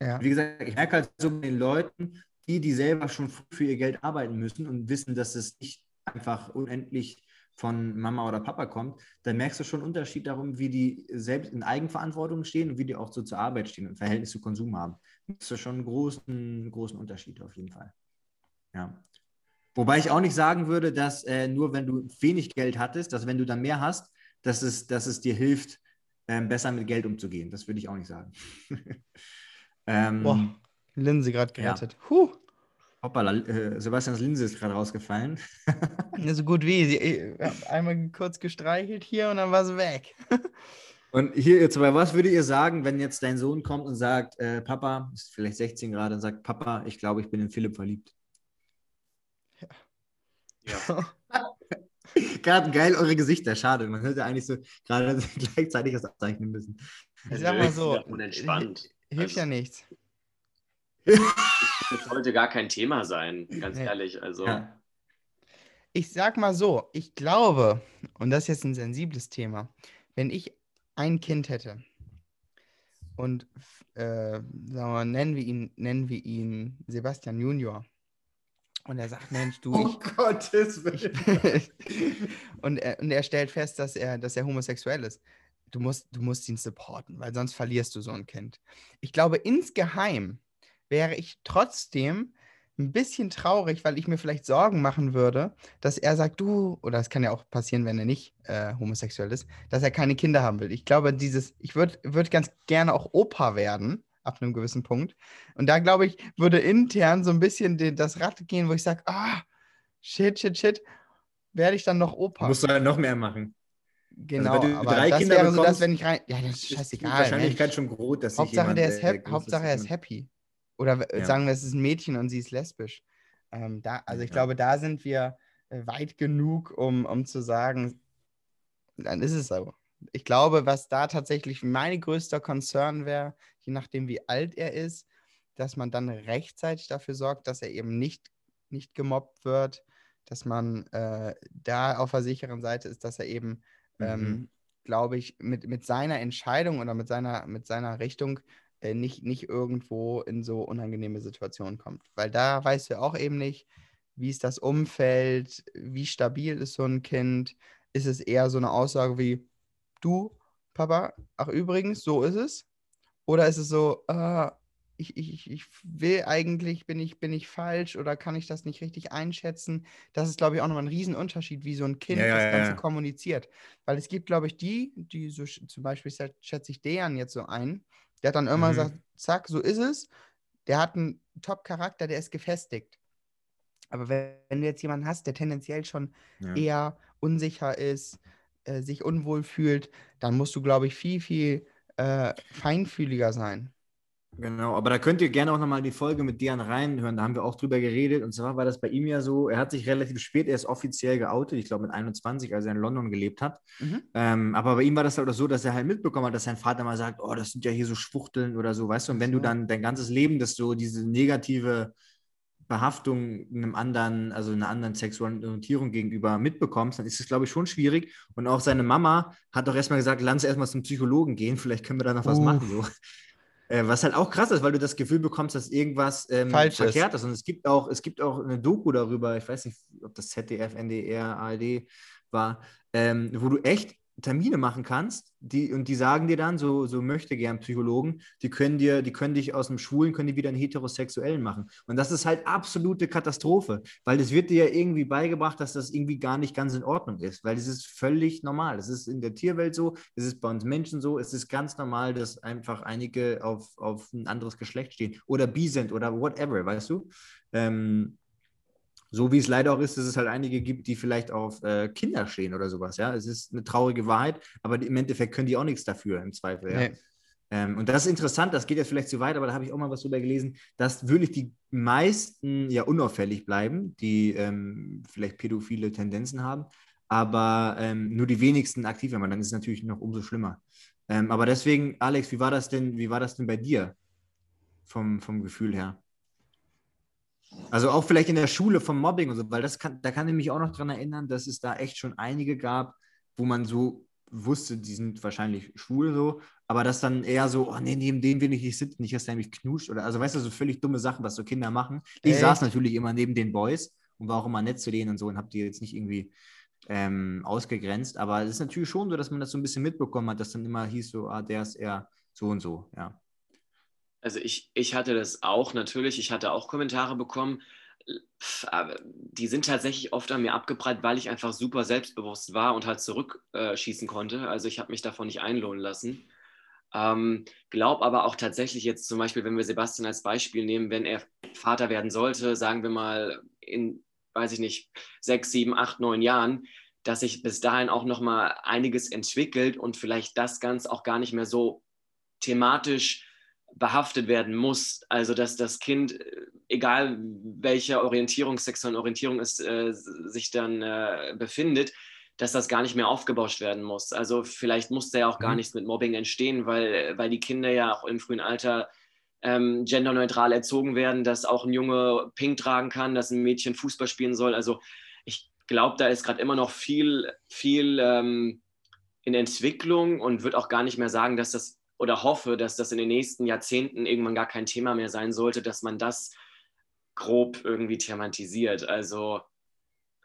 Ja. Wie gesagt, ich merke halt so bei den Leuten, die, die selber schon für ihr Geld arbeiten müssen und wissen, dass es nicht einfach unendlich von Mama oder Papa kommt, dann merkst du schon einen Unterschied darum, wie die selbst in Eigenverantwortung stehen und wie die auch so zur Arbeit stehen und Verhältnis zu Konsum haben. Das ist schon einen großen, großen Unterschied auf jeden Fall. Ja. Wobei ich auch nicht sagen würde, dass äh, nur wenn du wenig Geld hattest, dass wenn du dann mehr hast, dass es, dass es dir hilft, ähm, besser mit Geld umzugehen. Das würde ich auch nicht sagen. <laughs> ähm, Boah, Linse gerade ja. gerettet. Huh. Hoppala, äh, Sebastians Linse ist gerade rausgefallen. <laughs> Ja, so gut wie. Sie ich hab einmal kurz gestreichelt hier und dann war sie weg. <laughs> Und hier jetzt, aber was würdet ihr sagen, wenn jetzt dein Sohn kommt und sagt, äh, Papa, ist vielleicht 16 gerade, und sagt, Papa, ich glaube, ich bin in Philipp verliebt. Ja. <laughs> Gerade geil eure Gesichter, schade. Man hätte eigentlich so gerade gleichzeitig das abzeichnen müssen. Ich sag mal so, Ja, unentspannt. Hilft ja nichts. <laughs> Das sollte gar kein Thema sein, ganz Nee. ehrlich. Also, Ja. Ich sag mal so, ich glaube, und das ist jetzt ein sensibles Thema, wenn ich ein Kind hätte und äh, sagen wir mal, nennen wir ihn, nennen wir ihn Sebastian Junior. Und er sagt, Mensch, du, Oh <laughs> Gottes ich, Willen. <laughs> und, er, und er stellt fest, dass er, dass er homosexuell ist. Du musst, du musst ihn supporten, weil sonst verlierst du so ein Kind. Ich glaube, insgeheim wäre ich trotzdem ein bisschen traurig, weil ich mir vielleicht Sorgen machen würde, dass er sagt, du, oder es kann ja auch passieren, wenn er nicht äh, homosexuell ist, dass er keine Kinder haben will. Ich glaube, dieses, ich würde würd ganz gerne auch Opa werden, ab einem gewissen Punkt. Und da glaube ich, würde intern so ein bisschen den, das Rad gehen, wo ich sage, ah, shit, shit, shit, werde ich dann noch Opa? Musst du halt noch mehr machen. Genau, Also aber drei das Kinder wäre so das, bekommst, wenn ich rein. Ja, das ist Ist die scheißegal. Wahrscheinlichkeit Mensch. schon groß, dass Hauptsache, jemand, der ist äh, happy. groß Hauptsache, er ist happy. Oder Ja. sagen wir, es ist ein Mädchen und sie ist lesbisch. Ähm, da, also ich Ja. glaube, da sind wir äh, weit genug, um, um zu sagen, dann ist es so. Ich glaube, was da tatsächlich mein größter Concern wäre, je nachdem, wie alt er ist, dass man dann rechtzeitig dafür sorgt, dass er eben nicht, nicht gemobbt wird, dass man äh, da auf der sicheren Seite ist, dass er eben, ähm, Mhm. glaube ich, mit, mit seiner Entscheidung oder mit seiner, mit seiner Richtung äh, nicht, nicht irgendwo in so unangenehme Situationen kommt. Weil da weißt du auch eben nicht, wie ist das Umfeld, wie stabil ist so ein Kind, ist es eher so eine Aussage wie, du, Papa, ach übrigens, so ist es? Oder ist es so, äh, ich, ich, ich will eigentlich, bin ich, bin ich falsch oder kann ich das nicht richtig einschätzen? Das ist, glaube ich, auch nochmal ein Riesenunterschied, wie so ein Kind Ja, ja, das Ganze ja. kommuniziert. Weil es gibt, glaube ich, die, die so zum Beispiel schä- schätze ich Dejan jetzt so ein, der hat dann immer Mhm. gesagt, zack, so ist es. Der hat einen Top-Charakter, der ist gefestigt. Aber wenn, wenn du jetzt jemanden hast, der tendenziell schon Ja. eher unsicher ist, äh, sich unwohl fühlt, dann musst du, glaube ich, viel, viel äh, feinfühliger sein. Genau, aber da könnt ihr gerne auch nochmal die Folge mit Dian reinhören. Da haben wir auch drüber geredet. Und zwar war das bei ihm ja so, er hat sich relativ spät erst offiziell geoutet, ich glaube mit 21, als er in London gelebt hat. Mhm. Ähm, aber bei ihm war das halt auch so, dass er halt mitbekommen hat, dass sein Vater mal sagt, oh, das sind ja hier so Schwuchteln oder so, weißt du? Und wenn du dann dein ganzes Leben, das so diese negative Behaftung einem anderen, also einer anderen sexuellen Orientierung gegenüber mitbekommst, dann ist es, glaube ich, schon schwierig. Und auch seine Mama hat doch erstmal gesagt, lass erstmal zum Psychologen gehen, <laughs> vielleicht können wir da noch was Uff. machen. So. Äh, was halt auch krass ist, weil du das Gefühl bekommst, dass irgendwas ähm, Falsch ist. verkehrt ist. Und es gibt auch, es gibt auch eine Doku darüber, ich weiß nicht, ob das ZDF, NDR, ARD war, ähm, wo du echt Termine machen kannst, die, und die sagen dir dann, so, so möchte gern Psychologen, die können dir, die können dich aus dem Schwulen, können die wieder einen Heterosexuellen machen. Und das ist halt absolute Katastrophe, weil es wird dir ja irgendwie beigebracht, dass das irgendwie gar nicht ganz in Ordnung ist, weil es ist völlig normal. Es ist in der Tierwelt so, es ist bei uns Menschen so, es ist ganz normal, dass einfach einige auf, auf ein anderes Geschlecht stehen oder bi sind oder whatever, weißt du? Ähm, so wie es leider auch ist, dass es halt einige gibt, die vielleicht auf äh, Kinder stehen oder sowas. Ja, es ist eine traurige Wahrheit, aber im Endeffekt können die auch nichts dafür im Zweifel. Ja? Nee. Ähm, und das ist interessant, das geht jetzt vielleicht zu weit, aber da habe ich auch mal was drüber gelesen, dass wirklich die meisten ja unauffällig bleiben, die ähm, vielleicht pädophile Tendenzen haben, aber ähm, nur die wenigsten aktiv werden. Dann ist es natürlich noch umso schlimmer. Ähm, aber deswegen, Alex, wie war das denn, wie war das denn bei dir vom, vom Gefühl her? Also auch vielleicht in der Schule vom Mobbing und so, weil das kann, da kann ich mich auch noch dran erinnern, dass es da echt schon einige gab, wo man so wusste, die sind wahrscheinlich schwul so, aber das dann eher so, oh nee, neben dem will ich nicht sitzen, nicht, dass der mich knutscht oder, also weißt du, so völlig dumme Sachen, was so Kinder machen. Ich Echt? saß natürlich immer neben den Boys und war auch immer nett zu denen und so und habe die jetzt nicht irgendwie ähm, ausgegrenzt, aber es ist natürlich schon so, dass man das so ein bisschen mitbekommen hat, dass dann immer hieß so, ah, der ist eher so und so, ja. Also ich, ich hatte das auch natürlich, ich hatte auch Kommentare bekommen, die sind tatsächlich oft an mir abgeprallt, weil ich einfach super selbstbewusst war und halt zurückschießen schießen konnte. Also ich habe mich davon nicht einlohnen lassen. Ähm, glaub aber auch tatsächlich jetzt zum Beispiel, wenn wir Sebastian als Beispiel nehmen, wenn er Vater werden sollte, sagen wir mal in, weiß ich nicht, sechs, sieben, acht, neun Jahren, dass sich bis dahin auch nochmal einiges entwickelt und vielleicht das Ganze auch gar nicht mehr so thematisch behaftet werden muss. Also dass das Kind, äh, egal welche Orientierung, sexuelle Orientierung es äh, sich dann äh, befindet, dass das gar nicht mehr aufgebauscht werden muss. Also vielleicht muss da ja auch gar Mhm. nichts mit Mobbing entstehen, weil, weil die Kinder ja auch im frühen Alter ähm, genderneutral erzogen werden, dass auch ein Junge Pink tragen kann, dass ein Mädchen Fußball spielen soll. Also ich glaube, da ist gerade immer noch viel, viel ähm, in Entwicklung und würde auch gar nicht mehr sagen, dass das oder hoffe, dass das in den nächsten Jahrzehnten irgendwann gar kein Thema mehr sein sollte, dass man das grob irgendwie thematisiert. Also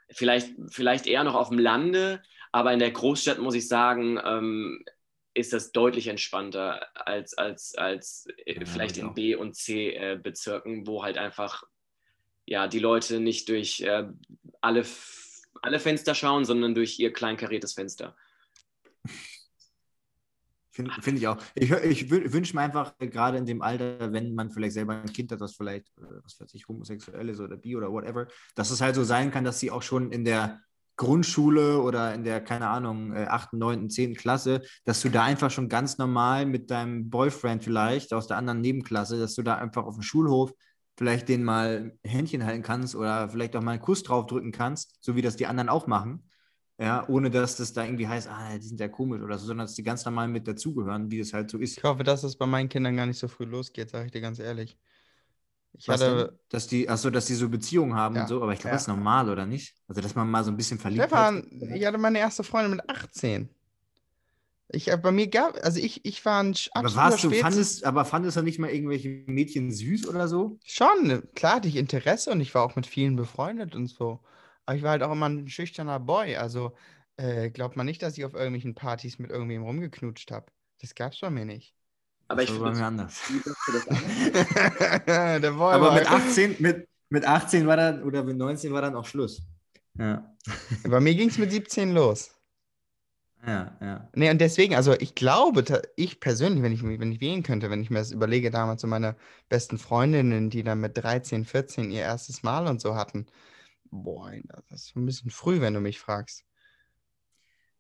vielleicht, vielleicht eher noch auf dem Lande, aber in der Großstadt muss ich sagen, ähm, ist das deutlich entspannter als, als, als äh, Ja, vielleicht ich in. B- und C-Bezirken, wo halt einfach ja, die Leute nicht durch äh, alle, alle Fenster schauen, sondern durch ihr kleinkariertes Fenster. <laughs> Finde find ich auch. Ich, ich wünsche mir einfach, äh, gerade in dem Alter, wenn man vielleicht selber ein Kind hat, das vielleicht, äh, was weiß ich, homosexuell ist oder bi oder whatever, dass es halt so sein kann, dass sie auch schon in der Grundschule oder in der, keine Ahnung, äh, 8., 9., 10. Klasse, dass du da einfach schon ganz normal mit deinem Boyfriend vielleicht aus der anderen Nebenklasse, dass du da einfach auf dem Schulhof vielleicht den mal Händchen halten kannst oder vielleicht auch mal einen Kuss draufdrücken kannst, so wie das die anderen auch machen. Ja, ohne dass das da irgendwie heißt, ah, die sind ja komisch oder so, sondern dass die ganz normal mit dazugehören, wie das halt so ist. Ich hoffe, dass es bei meinen Kindern gar nicht so früh losgeht, sage ich dir ganz ehrlich. Ich Was hatte, denn? Dass die, achso, dass die so Beziehungen haben Ja. und so, aber ich glaube, Ja. das ist normal, oder nicht? Also, dass man mal so ein bisschen verliebt Stefan, ist. ich hatte meine erste Freundin mit 18. Ich, äh, bei mir gab, also ich, ich war ein Aber warst du, fandest, aber fandest du nicht mal irgendwelche Mädchen süß oder so? Schon, klar hatte ich Interesse und ich war auch mit vielen befreundet und so. Aber ich war halt auch immer ein schüchterner Boy. Also äh, glaubt man nicht, dass ich auf irgendwelchen Partys mit irgendwem rumgeknutscht habe. Das gab's bei mir nicht. Aber ich Das finde war es mir anders. gut, dass du das an- <laughs> Der Boy Aber war mit <laughs> 18, mit, mit 18 war dann, oder mit 19 war dann auch Schluss. Ja. Bei mir ging es mit 17 los. Ja, ja. Nee, und deswegen, also ich glaube, ich persönlich, wenn ich, wenn ich wählen könnte, wenn ich mir das überlege, damals so meine besten Freundinnen, die dann mit 13, 14 ihr erstes Mal und so hatten, boah, das ist ein bisschen früh, wenn du mich fragst.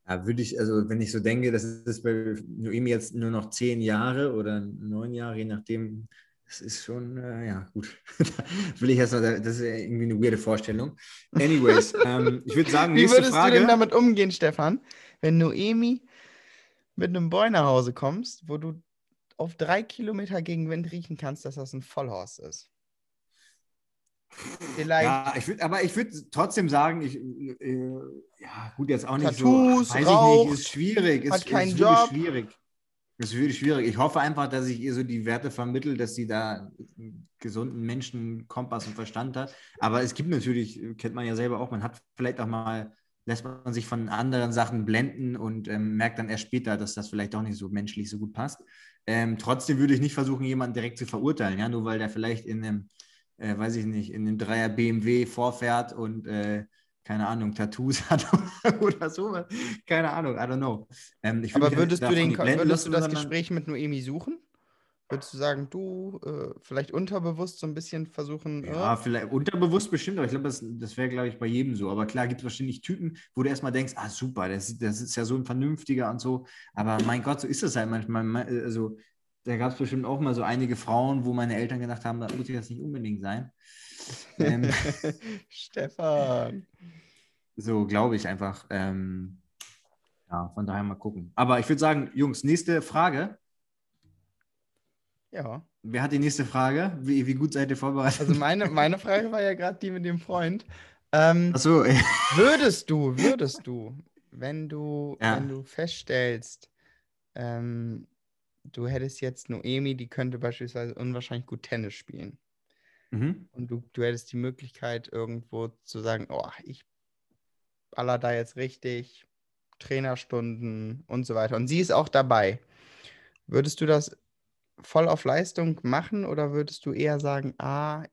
Ja, würde ich, also wenn ich so denke, das ist bei Noemi jetzt nur noch zehn Jahre oder neun Jahre, je nachdem, das ist schon, äh, ja, gut. <laughs> Will ich erst mal, das ist irgendwie eine weirde Vorstellung. Anyways, <laughs> ähm, ich würde sagen, Wie nächste würdest Frage. du denn damit umgehen, Stefan, wenn Noemi mit einem Boy nach Hause kommst, wo du auf drei Kilometer gegen Wind riechen kannst, dass das ein Vollhorst ist? Vielleicht Ja, ich würd, aber ich würde trotzdem sagen, ich, äh, ja, gut, jetzt auch nicht Tattoos, so, weiß ich raucht, nicht, ist schwierig, hat ist, keinen ist Job. schwierig. Ist wirklich schwierig. Ich hoffe einfach, dass ich ihr so die Werte vermittle, dass sie da einen gesunden Menschenkompass und Verstand hat. Aber es gibt natürlich, kennt man ja selber auch, man hat vielleicht auch mal, lässt man sich von anderen Sachen blenden und ähm, merkt dann erst später, dass das vielleicht auch nicht so menschlich so gut passt. Ähm, trotzdem würde ich nicht versuchen, jemanden direkt zu verurteilen, ja, nur weil der vielleicht in einem äh, weiß ich nicht, in einem Dreier BMW vorfährt und äh, keine Ahnung, Tattoos <laughs> hat oder so. Keine Ahnung, I don't know. Ähm, Aber mich würdest du, den, würdest du das Gespräch mit Noemi suchen? Würdest du sagen, du äh, vielleicht unterbewusst so ein bisschen versuchen, Ja, äh, vielleicht unterbewusst bestimmt, aber ich glaube, das, das wäre, glaube ich, bei jedem so. Aber klar, gibt es wahrscheinlich Typen, wo du erstmal denkst, ah, super, das, das ist ja so ein Vernünftiger und so. Aber mein Gott, so ist es halt manchmal. Also, da gab es bestimmt auch mal so einige Frauen, wo meine Eltern gedacht haben, da muss ich das nicht unbedingt sein. ähm, <laughs> Stefan. So glaube ich einfach. Ähm, ja, von daher mal gucken. Aber ich würde sagen, Jungs, nächste Frage. Ja. Wer hat die nächste Frage? Wie, wie gut seid ihr vorbereitet? Also meine, meine Frage war ja gerade die mit dem Freund. Ähm, Achso, würdest du, würdest du, wenn du, Ja. wenn du feststellst, ähm, du hättest jetzt Noemi, die könnte beispielsweise unwahrscheinlich gut Tennis spielen. mhm. Und du, du hättest die Möglichkeit, irgendwo zu sagen, oh, ich baller da jetzt richtig, Trainerstunden und so weiter. Und sie ist auch dabei. Würdest du das voll auf Leistung machen oder würdest du eher sagen, ah,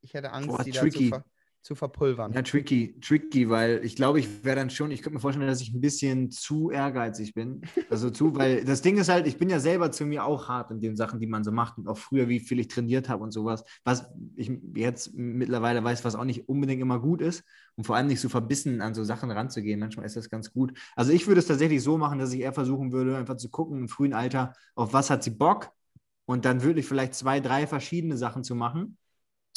ich hätte Angst, Boah, sie da zu, tricky. ver zu verpulvern? Ja, tricky, tricky, weil ich glaube, ich wäre dann schon, ich könnte mir vorstellen, dass ich ein bisschen zu ehrgeizig bin. Also zu, weil das Ding ist halt, ich bin ja selber zu mir auch hart in den Sachen, die man so macht und auch früher, wie viel ich trainiert habe und sowas, was ich jetzt mittlerweile weiß, was auch nicht unbedingt immer gut ist und vor allem nicht so verbissen an so Sachen ranzugehen. Manchmal ist das ganz gut. Also ich würde es tatsächlich so machen, dass ich eher versuchen würde, einfach zu gucken im frühen Alter, auf was hat sie Bock und dann würde ich vielleicht zwei, drei verschiedene Sachen zu machen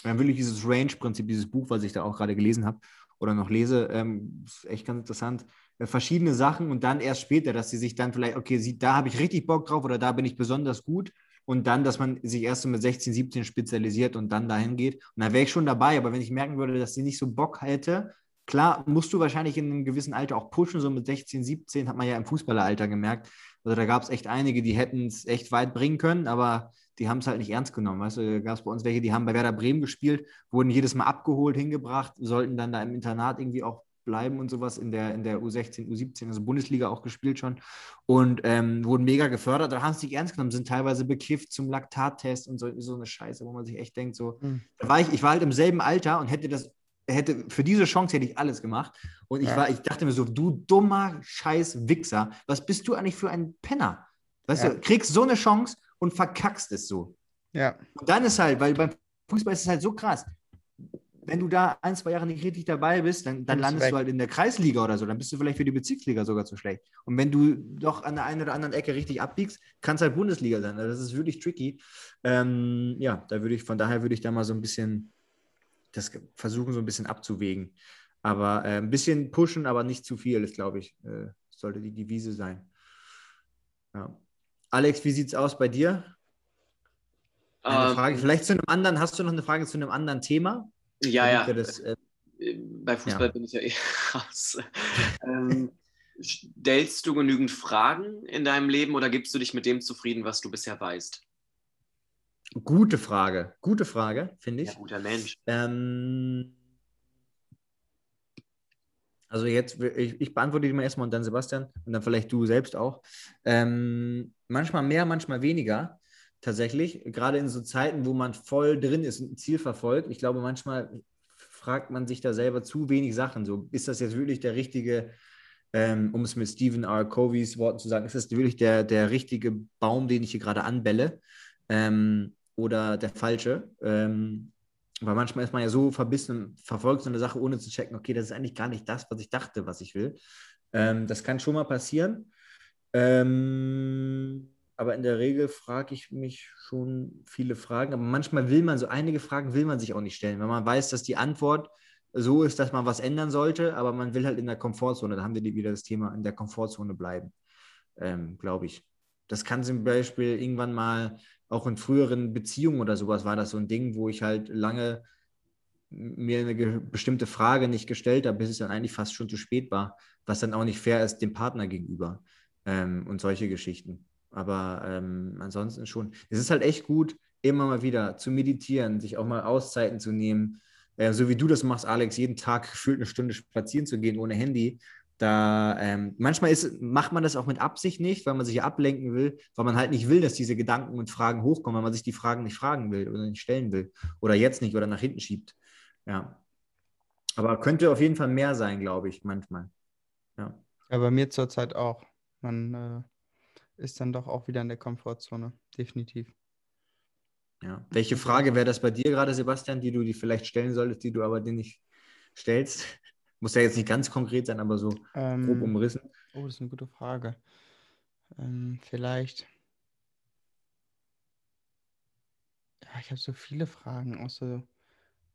dann will ich dieses Range-Prinzip, dieses Buch, was ich da auch gerade gelesen habe oder noch lese, ähm, ist echt ganz interessant. Äh, verschiedene Sachen und dann erst später, dass sie sich dann vielleicht, okay, sieht, da habe ich richtig Bock drauf oder da bin ich besonders gut und dann, dass man sich erst so mit 16, 17 spezialisiert und dann dahin geht. Und da wäre ich schon dabei, aber wenn ich merken würde, dass sie nicht so Bock hätte, klar, musst du wahrscheinlich in einem gewissen Alter auch pushen, so mit 16, 17, hat man ja im Fußballeralter gemerkt. Also da gab es echt einige, die hätten es echt weit bringen können, aber die haben es halt nicht ernst genommen. Weißt du, da gab es bei uns welche, die haben bei Werder Bremen gespielt, wurden jedes Mal abgeholt, hingebracht, sollten dann da im Internat irgendwie auch bleiben und sowas in der, in der U16, U17, also Bundesliga auch gespielt schon und ähm, wurden mega gefördert. Da haben sie nicht ernst genommen, sind teilweise bekifft zum Laktattest und so, so eine Scheiße, wo man sich echt denkt, so, Hm. da war ich, ich war halt im selben Alter und hätte das, hätte, für diese Chance hätte ich alles gemacht. Und ich Ja. war, ich dachte mir so, du dummer Scheiß Wichser, was bist du eigentlich für ein Penner? Weißt Ja. du, kriegst so eine Chance und verkackst es so. Ja. Und dann ist halt, weil beim Fußball ist es halt so krass. wenn du da ein, zwei Jahre nicht richtig dabei bist, dann, dann landest weg. du halt in der Kreisliga oder so. Dann bist du vielleicht für die Bezirksliga sogar zu schlecht. Und wenn du doch an der einen oder anderen Ecke richtig abbiegst, kann es halt Bundesliga sein. Also das ist wirklich tricky. Ähm, ja, da würde ich, von daher würde ich da mal so ein bisschen das versuchen, so ein bisschen abzuwägen. Aber äh, ein bisschen pushen, aber nicht zu viel, ist, glaube ich, äh, sollte die Devise sein. Ja. Alex, wie sieht es aus bei dir? Eine Ähm, Frage, vielleicht zu einem anderen, hast du noch eine Frage zu einem anderen Thema? Ja, ja. Das, äh, Bei Fußball Ja. bin ich ja eh <laughs> raus. ähm, stellst du genügend Fragen in deinem Leben oder gibst du dich mit dem zufrieden, was du bisher weißt? gute Frage, gute Frage, finde ich. Ja, guter Mensch. Ähm, also jetzt, ich, ich beantworte die mal erstmal und dann Sebastian und dann vielleicht du selbst auch. Ähm, manchmal mehr, manchmal weniger. Tatsächlich, gerade in so Zeiten, wo man voll drin ist und ein Ziel verfolgt. Ich glaube, manchmal fragt man sich da selber zu wenig Sachen. So, ist das jetzt wirklich der richtige, ähm, um es mit Stephen R. Coveys Worten zu sagen, ist das wirklich der, der richtige Baum, den ich hier gerade anbelle? Ähm, oder der falsche? Ähm, weil manchmal ist man ja so verbissen und verfolgt so eine Sache, ohne zu checken, okay, das ist eigentlich gar nicht das, was ich dachte, was ich will. Ähm, das kann schon mal passieren. Ähm, aber in der Regel frage ich mich schon viele Fragen. Aber manchmal will man so einige Fragen will man sich auch nicht stellen, weil man weiß, dass die Antwort so ist, dass man was ändern sollte, aber man will halt in der Komfortzone, da haben wir wieder das Thema, in der Komfortzone bleiben, ähm, glaube ich. Das kann zum Beispiel irgendwann mal auch in früheren Beziehungen oder sowas war das so ein Ding, wo ich halt lange mir eine bestimmte Frage nicht gestellt habe, bis es dann eigentlich fast schon zu spät war, was dann auch nicht fair ist dem Partner gegenüber ähm, und solche Geschichten. Aber ähm, ansonsten schon. Es ist halt echt gut, immer mal wieder zu meditieren, sich auch mal Auszeiten zu nehmen. Äh, so wie du das machst, Alex, jeden Tag <laughs> gefühlt eine Stunde spazieren zu gehen ohne Handy. Da ähm, manchmal ist, macht man das auch mit Absicht nicht, weil man sich ablenken will, weil man halt nicht will, dass diese Gedanken und Fragen hochkommen, weil man sich die Fragen nicht fragen will oder nicht stellen will. Oder jetzt nicht oder nach hinten schiebt. Ja. Aber könnte auf jeden Fall mehr sein, glaube ich, manchmal. Ja. Ja, bei mir zurzeit auch. Man äh, ist dann doch auch wieder in der Komfortzone, definitiv. Ja. Welche Frage wäre das bei dir gerade, Sebastian, die du dir vielleicht stellen solltest, die du aber dir nicht stellst? Muss ja jetzt nicht ganz konkret sein, aber so grob Ähm, umrissen. oh, das ist eine gute Frage. Ähm, vielleicht. Ja, ich habe so viele Fragen, auch so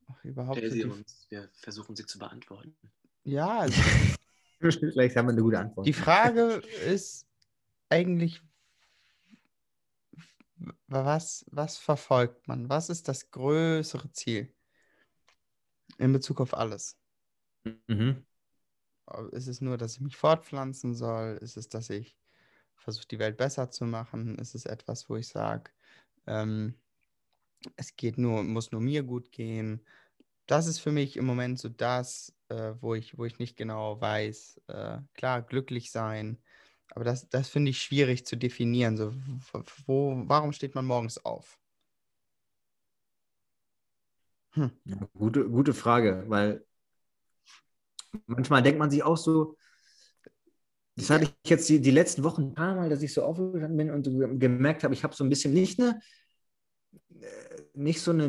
auch überhaupt so sie die, uns. Wir versuchen sie zu beantworten. Ja, <laughs> also Vielleicht haben wir eine gute Antwort. Die Frage ist eigentlich, was, was verfolgt man? Was ist das größere Ziel in Bezug auf alles? Mhm. Ist es nur, dass ich mich fortpflanzen soll? Ist es, dass ich versuche, die Welt besser zu machen? Ist es etwas, wo ich sage, ähm, es geht nur, muss nur mir gut gehen? Das ist für mich im Moment so das, äh, wo, ich, wo ich nicht genau weiß. Äh, klar, glücklich sein, aber das, das finde ich schwierig zu definieren. So, wo, warum steht man morgens auf? Ja, gute, gute Frage, weil manchmal denkt man sich auch so, das hatte ich jetzt die, die letzten Wochen ein paar Mal, dass ich so aufgestanden bin und gemerkt habe, ich habe so ein bisschen nicht eine, äh, nicht so eine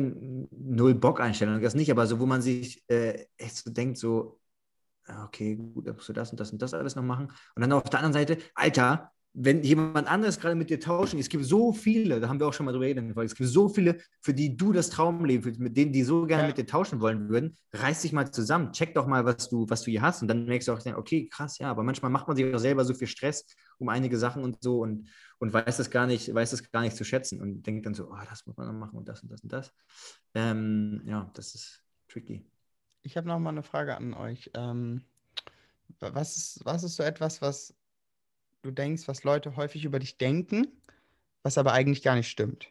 Null-Bock-Einstellung, das nicht, aber so, wo man sich äh, echt so denkt, so, ah, okay, gut, dann musst du das und das und das alles noch machen. Und dann auf der anderen Seite, Alter, wenn jemand anderes gerade mit dir tauschen, es gibt so viele, da haben wir auch schon mal drüber geredet, weil es gibt so viele, für die du das Traumleben fühlst, mit denen die so gerne Ja. mit dir tauschen wollen würden, reiß dich mal zusammen, check doch mal, was du, was du hier hast und dann merkst du auch, okay, krass, ja, aber manchmal macht man sich auch selber so viel Stress um einige Sachen und so und, und weiß das gar nicht, weiß das gar nicht zu schätzen und denkt dann so, oh, das muss man noch machen und das und das und das. Ähm, ja, das ist tricky. Ich habe noch mal eine Frage an euch. Ähm, wa- was, ist, was ist so etwas, was du denkst, was Leute häufig über dich denken, was aber eigentlich gar nicht stimmt?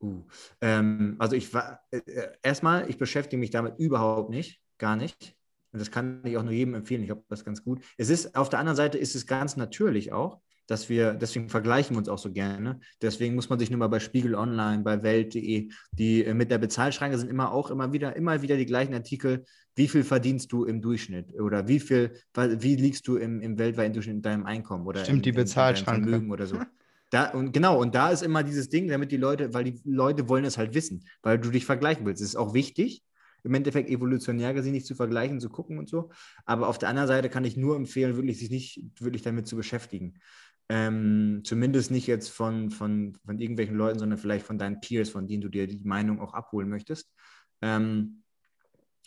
Uh, ähm, also ich war äh, äh, erstmal, ich beschäftige mich damit überhaupt nicht, gar nicht. Und das kann ich auch nur jedem empfehlen. Ich glaube, das ist ganz gut. Es ist auf der anderen Seite ist es ganz natürlich auch, dass wir, deswegen vergleichen wir uns auch so gerne. Deswegen muss man sich nur mal bei Spiegel Online, bei Welt.de, die äh, mit der Bezahlschranke sind immer auch immer wieder, immer wieder die gleichen Artikel. Wie viel verdienst du im Durchschnitt? Oder wie viel, wie liegst du im, im weltweiten Durchschnitt in deinem Einkommen? Oder Stimmt, in, die Bezahlschranke. Vermögen oder so. Da, und genau, und da ist immer dieses Ding, damit die Leute, weil die Leute wollen es halt wissen, weil du dich vergleichen willst. Es ist auch wichtig, im Endeffekt evolutionär gesehen nicht zu vergleichen, zu gucken und so. Aber auf der anderen Seite kann ich nur empfehlen, wirklich sich nicht wirklich damit zu beschäftigen. Ähm, zumindest nicht jetzt von, von, von irgendwelchen Leuten, sondern vielleicht von deinen Peers, von denen du dir die Meinung auch abholen möchtest. Ähm,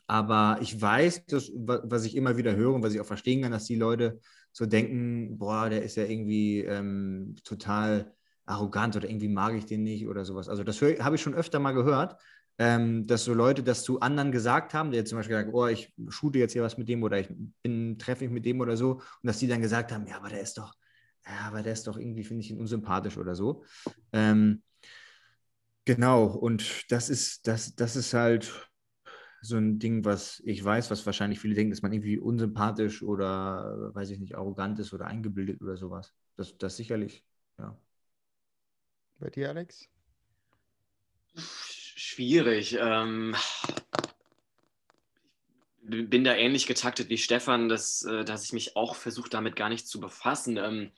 aber ich weiß, dass, was ich immer wieder höre und was ich auch verstehen kann, dass die Leute so denken, boah, der ist ja irgendwie ähm, total arrogant oder irgendwie mag ich den nicht oder sowas. Also das habe ich schon öfter mal gehört, ähm, dass so Leute das zu anderen gesagt haben, der zum Beispiel gesagt, oh, ich shoote jetzt hier was mit dem oder ich treffe ich mit dem oder so und dass die dann gesagt haben, ja, aber der ist doch, ja, aber der ist doch irgendwie, finde ich ihn unsympathisch oder so. Ähm, genau, und das ist, das, das ist halt so ein Ding, was ich weiß, was wahrscheinlich viele denken, dass man irgendwie unsympathisch oder, weiß ich nicht, arrogant ist oder eingebildet oder sowas. Das, das sicherlich, ja. Bei dir, Alex? Schwierig. Ähm, bin da ähnlich getaktet wie Stefan, dass, äh, dass ich mich auch versuche, damit gar nicht zu befassen. Ähm,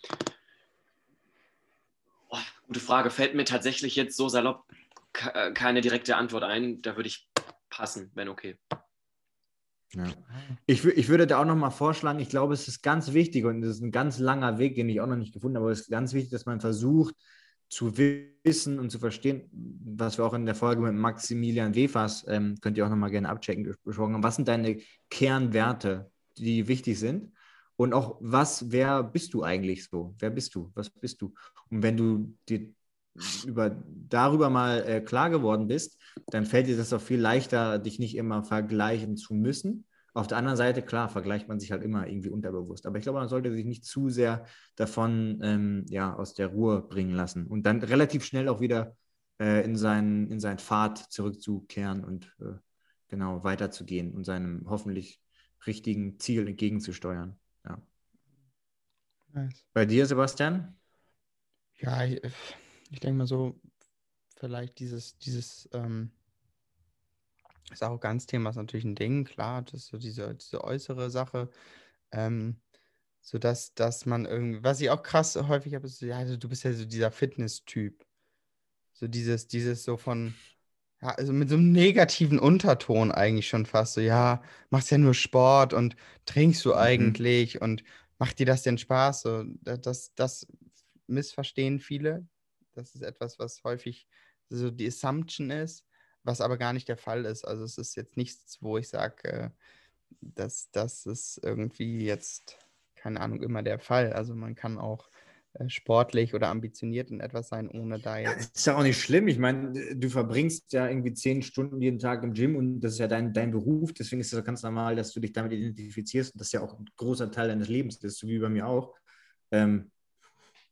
oh, gute Frage. Fällt mir tatsächlich jetzt so salopp äh, keine direkte Antwort ein. Da würde ich passen, wenn okay. Ja. Ich, ich würde da auch noch mal vorschlagen, ich glaube, es ist ganz wichtig und es ist ein ganz langer Weg, den ich auch noch nicht gefunden habe, aber es ist ganz wichtig, dass man versucht zu wissen und zu verstehen, was wir auch in der Folge mit Maximilian Wefers, ähm, könnt ihr auch noch mal gerne abchecken, besprochen haben, was sind deine Kernwerte, die wichtig sind? Und auch was, wer bist du eigentlich so, wer bist du, was bist du? Und wenn du dir über, darüber mal äh, klar geworden bist, dann fällt dir das auch viel leichter, dich nicht immer vergleichen zu müssen. Auf der anderen Seite, klar, vergleicht man sich halt immer irgendwie unterbewusst. Aber ich glaube, man sollte sich nicht zu sehr davon ähm, ja, aus der Ruhe bringen lassen und dann relativ schnell auch wieder äh, in, seinen, in seinen Pfad zurückzukehren und äh, genau weiterzugehen und seinem hoffentlich richtigen Ziel entgegenzusteuern. Ja. Nice. Bei dir, Sebastian? Ja, ich, ich denke mal so, vielleicht dieses, dieses, ähm, das Arroganzthema ist natürlich ein Ding, klar, das ist so diese, diese äußere Sache. Ähm, so dass, dass man irgendwie, was ich auch krass häufig habe, ist, ja, also du bist ja so dieser Fitness-Typ. So dieses, dieses so von, ja, also mit so einem negativen Unterton eigentlich schon fast. So, ja, machst ja nur Sport und trinkst du mhm. eigentlich und macht dir das denn Spaß? So, das, das missverstehen viele. Das ist etwas, was häufig so die Assumption ist, was aber gar nicht der Fall ist. Also es ist jetzt nichts, wo ich sage, äh, dass das ist irgendwie jetzt, keine Ahnung, immer der Fall. Also man kann auch äh, sportlich oder ambitioniert in etwas sein, ohne da jetzt. Ja, das ist ja auch nicht schlimm. Ich meine, du verbringst ja irgendwie zehn Stunden jeden Tag im Gym und das ist ja dein, dein Beruf. Deswegen ist es ganz normal, dass du dich damit identifizierst und das ja auch ein großer Teil deines Lebens ist, so wie bei mir auch. Ähm,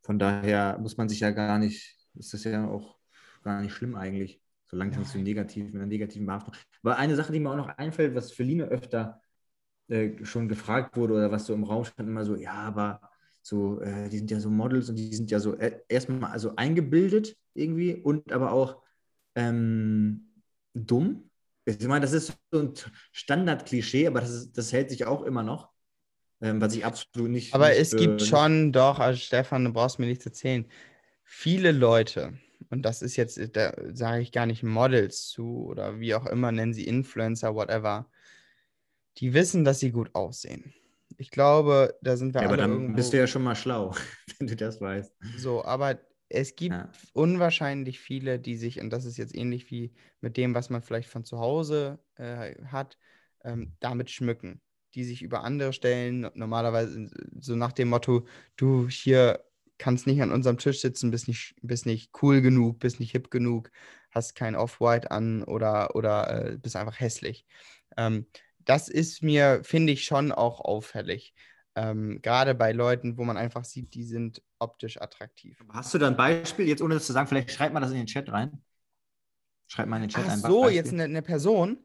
von daher muss man sich ja gar nicht ist das ja auch gar nicht schlimm eigentlich, solange es nicht so negativ mit einer negativen Behaftung. Aber eine Sache, die mir auch noch einfällt, was für Line öfter äh, schon gefragt wurde oder was so im Raum stand, immer so, ja, aber so, äh, die sind ja so Models und die sind ja so äh, erstmal also eingebildet irgendwie und aber auch ähm, dumm. Ich meine, das ist so ein Standardklischee, aber das, ist, das hält sich auch immer noch. Ähm, was ich absolut nicht. Aber nicht, es gibt schon, doch, also Stefan, du brauchst mir nichts erzählen viele Leute, und das ist jetzt, da sage ich gar nicht Models zu oder wie auch immer, nennen sie Influencer, whatever, die wissen, dass sie gut aussehen. Ich glaube, da sind wir ja, alle. Aber dann irgendwo... bist du ja schon mal schlau, <laughs> wenn du das weißt. So, aber es gibt ja. unwahrscheinlich viele, die sich, und das ist jetzt ähnlich wie mit dem, was man vielleicht von zu Hause äh, hat, ähm, damit schmücken. Die sich über andere stellen, normalerweise so nach dem Motto, du hier kannst nicht an unserem Tisch sitzen, bist nicht, bist nicht cool genug, bist nicht hip genug, hast kein Off-White an oder, oder äh, bist einfach hässlich. Ähm, das ist mir, finde ich, schon auch auffällig. Ähm, Gerade bei Leuten, wo man einfach sieht, die sind optisch attraktiv. Hast du da ein Beispiel, jetzt ohne das zu sagen, vielleicht schreibt mal das in den Chat rein. Schreibt mal in den Chat Ach ein so, Beispiel. jetzt eine, eine Person.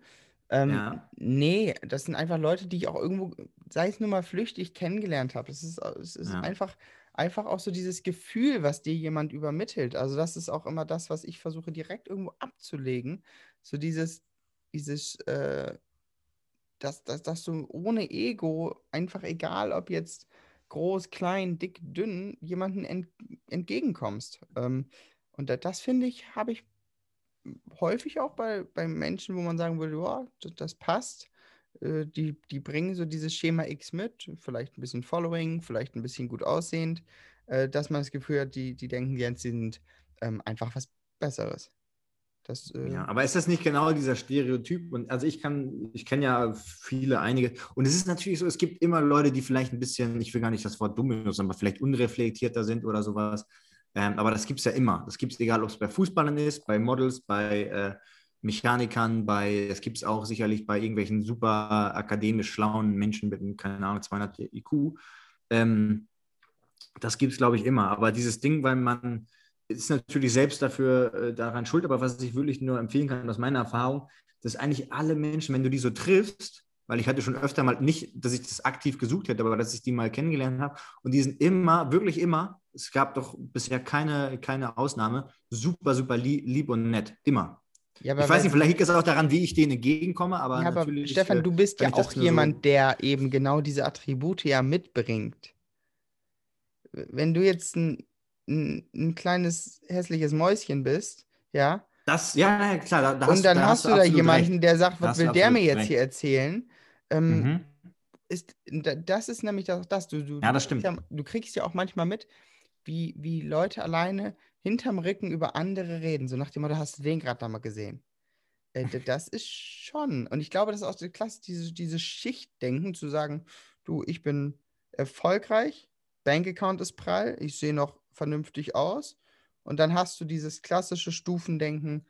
Ähm, ja. Nee, das sind einfach Leute, die ich auch irgendwo, sei es nur mal flüchtig, kennengelernt habe. Es ist, es ist ja. einfach einfach auch so dieses Gefühl, was dir jemand übermittelt. Also das ist auch immer das, was ich versuche direkt irgendwo abzulegen. So dieses, dieses, äh, dass, dass, dass du ohne Ego einfach egal, ob jetzt groß, klein, dick, dünn jemanden ent, entgegenkommst. Ähm, und da, das finde ich, habe ich häufig auch bei, bei Menschen, wo man sagen würde, ja, das, das passt. Äh, die, die bringen so dieses Schema X mit, vielleicht ein bisschen Following, vielleicht ein bisschen gut aussehend, äh, dass man das Gefühl hat, die, die denken jetzt, sie sind ähm, einfach was Besseres. Das, äh, Ja, aber ist das nicht genau dieser Stereotyp? Und also ich kann, ich kenne ja viele, einige. Und es ist natürlich so, es gibt immer Leute, die vielleicht ein bisschen, ich will gar nicht das Wort dumm benutzen, aber vielleicht unreflektierter sind oder sowas. Ähm, aber das gibt es ja immer. Das gibt es egal, ob es bei Fußballern ist, bei Models, bei äh, Mechanikern, bei, das gibt es auch sicherlich bei irgendwelchen super akademisch schlauen Menschen mit, keine Ahnung, 200 IQ. Ähm, das gibt es, glaube ich, immer. Aber dieses Ding, weil man ist natürlich selbst dafür äh, daran schuld, aber was ich wirklich nur empfehlen kann aus meiner Erfahrung, dass eigentlich alle Menschen, wenn du die so triffst, weil ich hatte schon öfter mal nicht, dass ich das aktiv gesucht hätte, aber dass ich die mal kennengelernt habe und die sind immer, wirklich immer, es gab doch bisher keine, keine Ausnahme, super, super lieb und nett, immer. Ja, Ich weiß nicht, vielleicht liegt es auch daran, wie ich denen entgegenkomme, aber Ja, aber. Stefan, äh, du bist ja auch nur so- jemand, der eben genau diese Attribute ja mitbringt. Wenn du jetzt ein, ein, ein kleines hässliches Mäuschen bist, ja, Das, ja, klar, da, da und hast, dann da hast du da jemanden, recht. der sagt, was hast will der mir jetzt recht. hier erzählen? Ähm, Mhm. ist, da- das ist nämlich das, das du, du, Ja, das stimmt. Ja, du kriegst ja auch manchmal mit, wie, wie Leute alleine hinterm Rücken über andere reden, so nach dem Motto, hast du den gerade da mal gesehen? Äh, das ist schon, und ich glaube, das ist auch die Klasse, diese, dieses Schichtdenken, zu sagen, du, ich bin erfolgreich, Bankaccount ist prall, ich sehe noch vernünftig aus, und dann hast du dieses klassische Stufendenken,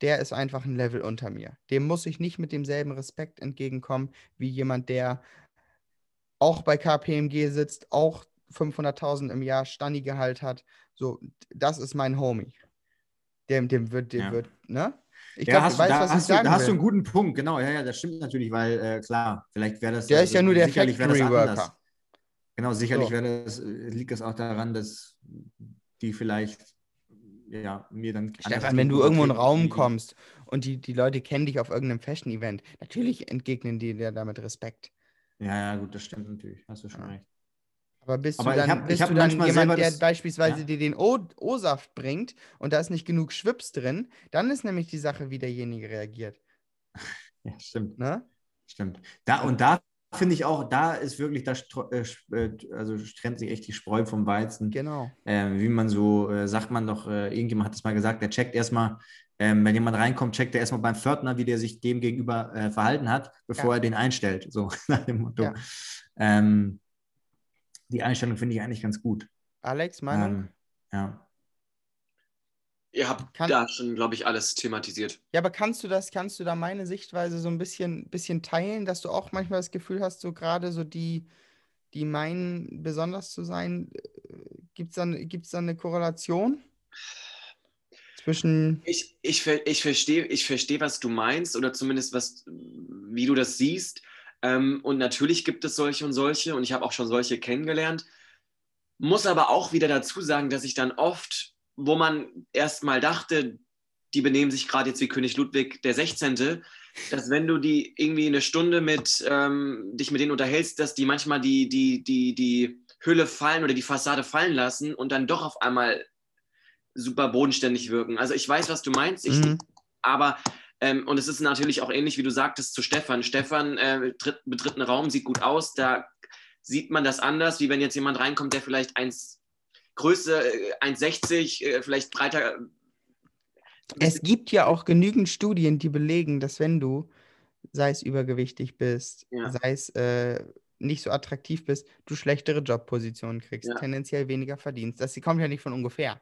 der ist einfach ein Level unter mir. Dem muss ich nicht mit demselben Respekt entgegenkommen wie jemand, der auch bei KPMG sitzt, auch 500.000 im Jahr Stani-Gehalt hat. So, das ist mein Homie. Dem, dem wird, dem Ja. wird, ne? Ich ja, glaube, hast, du du- weißt, da, was ich hast, du, sagen da hast du einen guten Punkt, genau. Ja, ja, das stimmt natürlich, weil äh, klar, vielleicht wäre das. Der ist ja nur der sicherlich das Factory. Worker. Genau, sicherlich So. wäre das, äh, liegt es auch daran, dass die vielleicht ja, mir dann. Stefan, wenn du irgendwo in einen treten, Raum kommst und die, die Leute kennen dich auf irgendeinem Fashion-Event, natürlich entgegnen die dir damit Respekt. Ja, ja, gut, das stimmt natürlich. Hast du schon Ja. recht. Aber bist Aber du dann, hab- bist du dann jemand, der das- beispielsweise ja. dir den O-Saft bringt und da ist nicht genug Schwips drin, dann ist nämlich die Sache, wie derjenige reagiert. <laughs> Ja, stimmt. Ne? Stimmt. Da, und da finde ich auch, da ist wirklich, da äh, äh, also trennt sich echt die Spreu vom Weizen. Genau. Ähm, wie man so, äh, sagt man doch, äh, irgendjemand hat es mal gesagt, der checkt erstmal, ähm, wenn jemand reinkommt, checkt er erstmal beim Pförtner, wie der sich dem gegenüber äh, verhalten hat, bevor Ja. er den einstellt. So <laughs> nach dem Motto. Ja. Ähm, die Einstellung finde ich eigentlich ganz gut. Alex, Meinung? Ähm, ja. Ihr habt Kann- da schon, glaube ich, alles thematisiert. Ja, aber kannst du das, kannst du da meine Sichtweise so ein bisschen, bisschen teilen, dass du auch manchmal das Gefühl hast, so gerade so die, die meinen, besonders zu sein, gibt es dann, gibt's da eine Korrelation zwischen, Ich, ich, ver- ich verstehe, ich versteh, was du meinst, oder zumindest was, wie du das siehst. Ähm, und natürlich gibt es solche und solche, und ich habe auch schon solche kennengelernt. Muss aber auch wieder dazu sagen, dass ich dann oft, wo man erst mal dachte, die benehmen sich gerade jetzt wie König Ludwig der 16., dass wenn du die irgendwie eine Stunde mit ähm, dich mit denen unterhältst, dass die manchmal die, die, die, die Hülle fallen oder die Fassade fallen lassen und dann doch auf einmal super bodenständig wirken. Also ich weiß, was du meinst, ich, Mhm. aber ähm, und es ist natürlich auch ähnlich, wie du sagtest zu Stefan. Stefan äh, tritt, betritt einen Raum, sieht gut aus, da sieht man das anders, wie wenn jetzt jemand reinkommt, der vielleicht 1 Größe äh, 1,60, äh, vielleicht breiter. es gibt ja auch genügend Studien, die belegen, dass wenn du, sei es übergewichtig bist, Ja. sei es äh, nicht so attraktiv bist, du schlechtere Jobpositionen kriegst, Ja. tendenziell weniger verdienst. Das kommt ja nicht von ungefähr.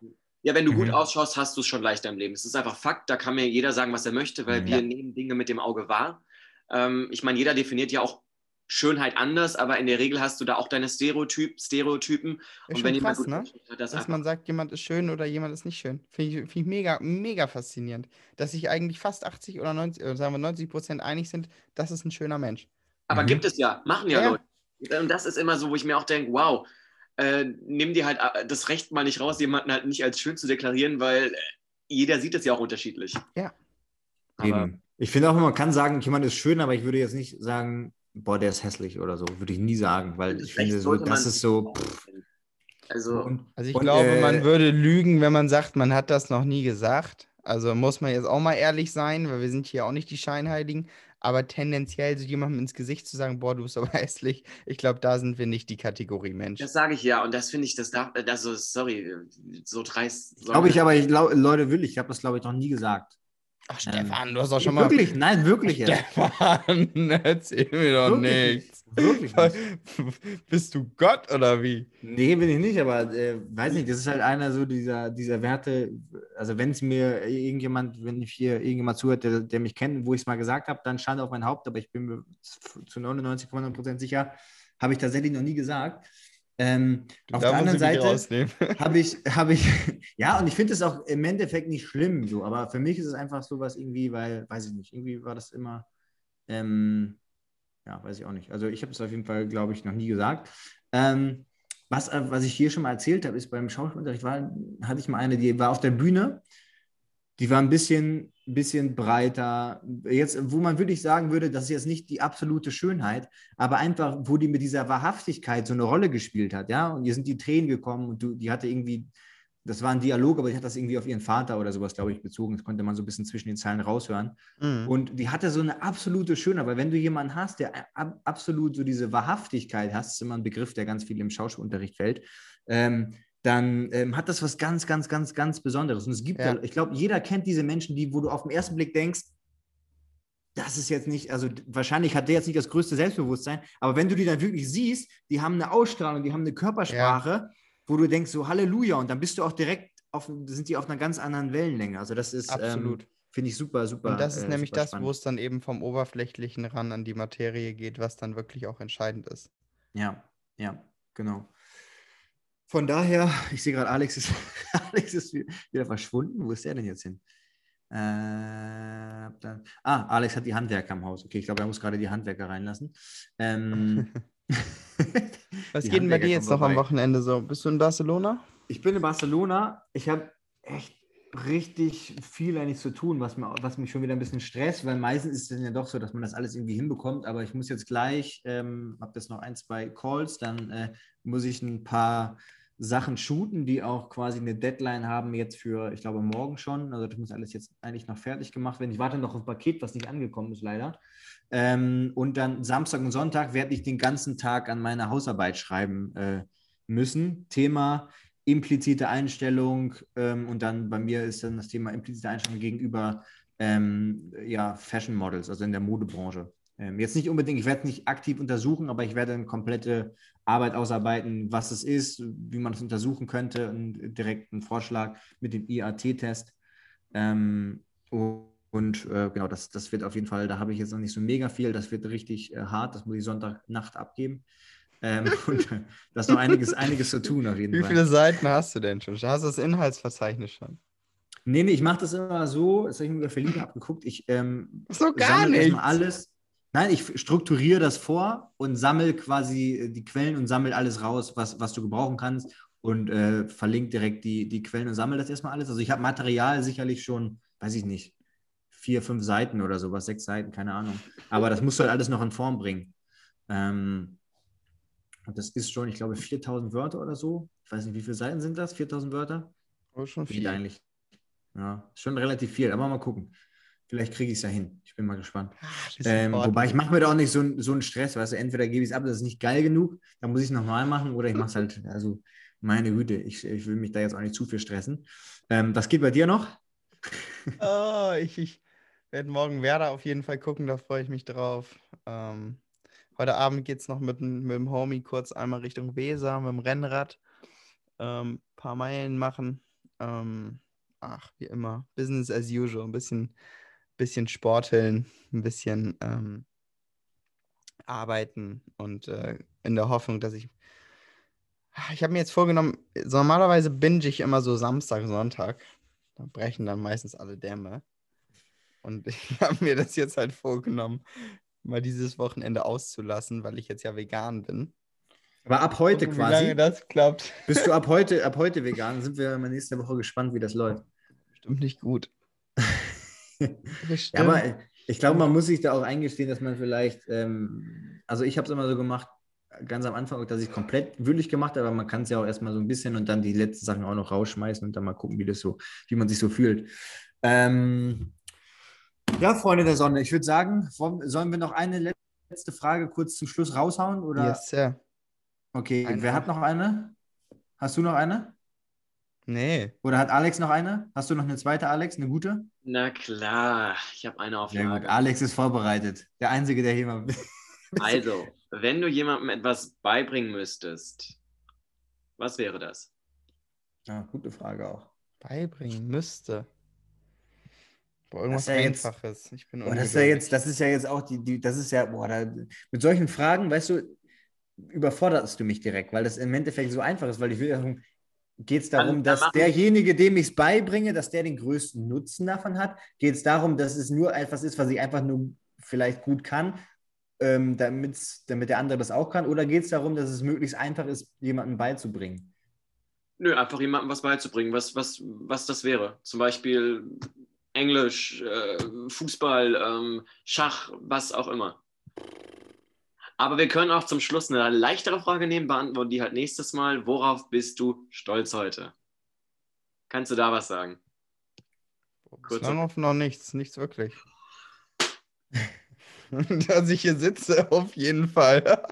Ja, wenn du gut Mhm. ausschaust, hast du es schon leichter im Leben. Es ist einfach Fakt, da kann mir jeder sagen, was er möchte, weil Mhm. wir Ja. nehmen Dinge mit dem Auge wahr. Ähm, ich meine, jeder definiert ja auch Schönheit anders, aber in der Regel hast du da auch deine Stereotyp, Stereotypen. Ist Und wenn jemand krass, gut ne? hat das Dass einfach man sagt, jemand ist schön oder jemand ist nicht schön. Finde ich, find ich mega, mega faszinierend. Dass sich eigentlich fast 80 oder 90, oder sagen wir 90 Prozent einig sind, das ist ein schöner Mensch. Aber Mhm. gibt es ja, machen ja, Ja. Leute. Und das ist immer so, wo ich mir auch denke, wow, äh, nimm dir halt äh, das Recht mal nicht raus, jemanden halt nicht als schön zu deklarieren, weil äh, jeder sieht es ja auch unterschiedlich. Ja. Aber Eben. Ich finde auch, man kann sagen, jemand ist schön, aber ich würde jetzt nicht sagen, boah, der ist hässlich oder so. Würde ich nie sagen, weil ich finde, so, das ist so. Pff, Also, und, Also ich und, glaube, äh, man würde lügen, wenn man sagt, man hat das noch nie gesagt. Also muss man jetzt auch mal ehrlich sein, weil wir sind hier auch nicht die Scheinheiligen. Aber tendenziell so jemandem ins Gesicht zu sagen, boah, du bist aber <laughs> hässlich, ich glaube, da sind wir nicht die Kategorie Mensch. das sage ich ja. Und das finde ich, das darf, also, sorry, so dreist. Glaube ich aber, ich glaub, Leute, will ich. Ich habe das, glaube ich, noch nie gesagt. Ach, Stefan, du hast auch schon mal. Ähm, Wirklich? Nein, wirklich jetzt. Stefan, <laughs> erzähl mir doch Wirklich nichts. Wirklich nicht. <laughs> Bist du Gott oder wie? Nee, bin ich nicht, aber äh, weiß nicht, das ist halt einer so dieser, dieser Werte, also wenn es mir irgendjemand, wenn ich hier irgendjemand zuhört, der, der mich kennt, wo ich es mal gesagt habe, dann stand auf mein Haupt, aber ich bin mir zu 99,9% sicher, habe ich tatsächlich noch nie gesagt. Ähm, auf der anderen Seite <laughs> habe ich, habe ich, <laughs> ja, und ich finde es auch im Endeffekt nicht schlimm, so, aber für mich ist es einfach sowas irgendwie, weil, weiß ich nicht, irgendwie war das immer, ähm, ja, weiß ich auch nicht. Also ich habe es auf jeden Fall, glaube ich, noch nie gesagt. Ähm, was, äh, was ich hier schon mal erzählt habe, ist beim Schauspielunterricht war, hatte ich mal eine, die war auf der Bühne, die war ein bisschen, bisschen breiter. Jetzt, wo man wirklich sagen würde, das ist jetzt nicht die absolute Schönheit, aber einfach, wo die mit dieser Wahrhaftigkeit so eine Rolle gespielt hat, ja, und ihr sind die Tränen gekommen und du, die hatte irgendwie, das war ein Dialog, aber die hat das irgendwie auf ihren Vater oder sowas, glaube ich, bezogen. Das konnte man so ein bisschen zwischen den Zeilen raushören. Mhm. Und die hatte so eine absolute Schönheit, weil wenn du jemanden hast, der ab, absolut so diese Wahrhaftigkeit hast, ist immer ein Begriff, der ganz viel im Schauspielunterricht fällt, ähm, dann ähm, hat das was ganz, ganz, ganz, ganz Besonderes. Und es gibt ja, Ja. ich glaube, jeder kennt diese Menschen, die, wo du auf den ersten Blick denkst, das ist jetzt nicht, also wahrscheinlich hat der jetzt nicht das größte Selbstbewusstsein, aber wenn du die dann wirklich siehst, die haben eine Ausstrahlung, die haben eine Körpersprache, wo du denkst, so Halleluja, und dann bist du auch direkt auf, sind die auf einer ganz anderen Wellenlänge. Also das ist, Absolut. Ähm, finde ich super, super. Und das ist äh, nämlich das, wo es dann eben vom Oberflächlichen ran an die Materie geht, was dann wirklich auch entscheidend ist. Ja, ja, genau. Von daher, ich sehe gerade, Alex ist, <laughs> Alex ist wi- wieder verschwunden. Wo ist der denn jetzt hin? Äh, dann, ah, Alex hat die Handwerker im Haus. Okay, ich glaube, er muss gerade die Handwerker reinlassen. Ähm, <laughs> <laughs> Was geht denn bei dir jetzt noch am. Wochenende so? Bist du in Barcelona? Ich bin in Barcelona. Ich habe echt richtig viel eigentlich zu tun, was, mir, was mich schon wieder ein bisschen stresst, weil meistens ist es dann ja doch so, dass man das alles irgendwie hinbekommt. Aber ich muss jetzt gleich, ähm, habe jetzt noch ein, zwei Calls, dann äh, muss ich ein paar Sachen shooten, die auch quasi eine Deadline haben jetzt für, ich glaube, morgen schon. Also das muss alles jetzt eigentlich noch fertig gemacht werden. Ich warte noch auf ein Paket, was nicht angekommen ist, leider. Ähm, und dann Samstag und Sonntag werde ich den ganzen Tag an meiner Hausarbeit schreiben äh, müssen. Thema implizite Einstellung ähm, und dann bei mir ist dann das Thema implizite Einstellung gegenüber ähm, ja, Fashion Models, also in der Modebranche. Ähm, jetzt nicht unbedingt, ich werde es nicht aktiv untersuchen, aber ich werde eine komplette Arbeit ausarbeiten, was es ist, wie man es untersuchen könnte einen Vorschlag mit dem IAT-Test. Ähm, und äh, genau, das, das wird auf jeden Fall, da habe ich jetzt noch nicht so mega viel, das wird richtig äh, hart, das muss ich Sonntagnacht abgeben. Ähm, <laughs> und äh, da ist noch einiges, einiges zu tun auf jeden Wie Fall. viele Seiten hast du denn schon? Hast du das Inhaltsverzeichnis schon? Nee, nee, ich mache das immer so, das habe ich mir bei Verliebe abgeguckt. Ich ähm, So gar nicht. alles. Nein, ich strukturiere das vor und sammle quasi äh, die Quellen und sammle alles raus, was, was du gebrauchen kannst und äh, verlinke direkt die, die Quellen und sammle das erstmal alles. Also ich habe Material sicherlich schon, weiß ich nicht, vier, fünf Seiten oder sowas, sechs Seiten, keine Ahnung. Aber das musst du halt alles noch in Form bringen. Ähm, und das ist schon, ich glaube, 4000 Wörter oder so. Ich weiß nicht, wie viele Seiten sind das? 4000 Wörter? Oh, schon Viel viel. eigentlich. Ja, schon relativ viel, aber mal gucken. Vielleicht kriege ich es ja hin. Ich bin mal gespannt. Das ist Ähm, wobei ich mache mir da auch nicht so, einen- so einen Stress, weißt du, entweder gebe ich es ab, das ist nicht geil genug, dann muss ich es nochmal machen oder ich mache es halt, also meine Güte, ich, ich will mich da jetzt auch nicht zu viel stressen. Ähm, was geht bei dir noch? <laughs> Oh, ich, ich werde morgen Werder auf jeden Fall gucken, da freue ich mich drauf. Ähm, heute Abend geht es noch mit, dem- mit dem Homie kurz einmal Richtung Weser mit dem Rennrad. Ähm, paar Meilen machen. Ähm, ach, wie immer. Business as usual. Ein bisschen, bisschen sporteln, ein bisschen ähm, arbeiten und äh, in der Hoffnung, dass ich. Ich habe mir jetzt vorgenommen, so normalerweise binge ich immer so Samstag, Sonntag. Da brechen dann meistens alle Dämme. Und <laughs> ich habe mir das jetzt halt vorgenommen, mal dieses Wochenende auszulassen, weil ich jetzt ja vegan bin. Aber ab heute Gucken, Wie lange quasi, das klappt. bist du ab <laughs> heute, ab heute vegan, sind wir mal nächste Woche gespannt, wie das läuft. Bestimmt nicht gut. <laughs> <laughs> Ja, aber Ich glaube, man muss sich da auch eingestehen, dass man vielleicht, ähm, also ich habe es immer so gemacht, ganz am Anfang, dass ich es komplett würdig gemacht habe, aber man kann es ja auch erstmal so ein bisschen und dann die letzten Sachen auch noch rausschmeißen und dann mal gucken, wie das so, wie man sich so fühlt. Ähm, ja, Freunde der Sonne, ich würde sagen, sollen wir noch eine letzte Frage kurz zum Schluss raushauen? Oder? Yes, sir. Okay, Eine. wer hat noch eine? Hast du noch eine? Nee. Oder hat Alex noch eine? Hast du noch eine zweite, Alex? Eine gute? Na klar, ich habe eine auf gut. Lager. Alex ist vorbereitet. Der Einzige, der hier mal. <laughs> Also, wenn du jemandem etwas beibringen müsstest, was wäre das? Ja, gute Frage auch. Beibringen müsste. Boah, irgendwas Das ist ja jetzt- Einfaches. Ich bin Boah, das ist ja jetzt, das ist ja jetzt auch die, die das ist ja, boah, da, mit solchen Fragen, weißt du, überforderst du mich direkt, weil das im Endeffekt so einfach ist, weil ich will ja, geht es darum, dann dass derjenige, dem ich es beibringe, dass der den größten Nutzen davon hat? Geht es darum, dass es nur etwas ist, was ich einfach nur vielleicht gut kann, ähm, damit der andere das auch kann? Oder geht es darum, dass es möglichst einfach ist, jemandem beizubringen? Nö, einfach jemandem was beizubringen, was, was, was das wäre. Zum Beispiel Englisch, äh, Fußball, ähm, Schach, was auch immer. Aber wir können auch zum Schluss eine leichtere Frage nehmen, beantworten die halt nächstes Mal. Worauf bist du stolz heute? Kannst du da was sagen? kurz- auf noch nichts, nichts wirklich. <laughs> Dass ich hier sitze, auf jeden Fall.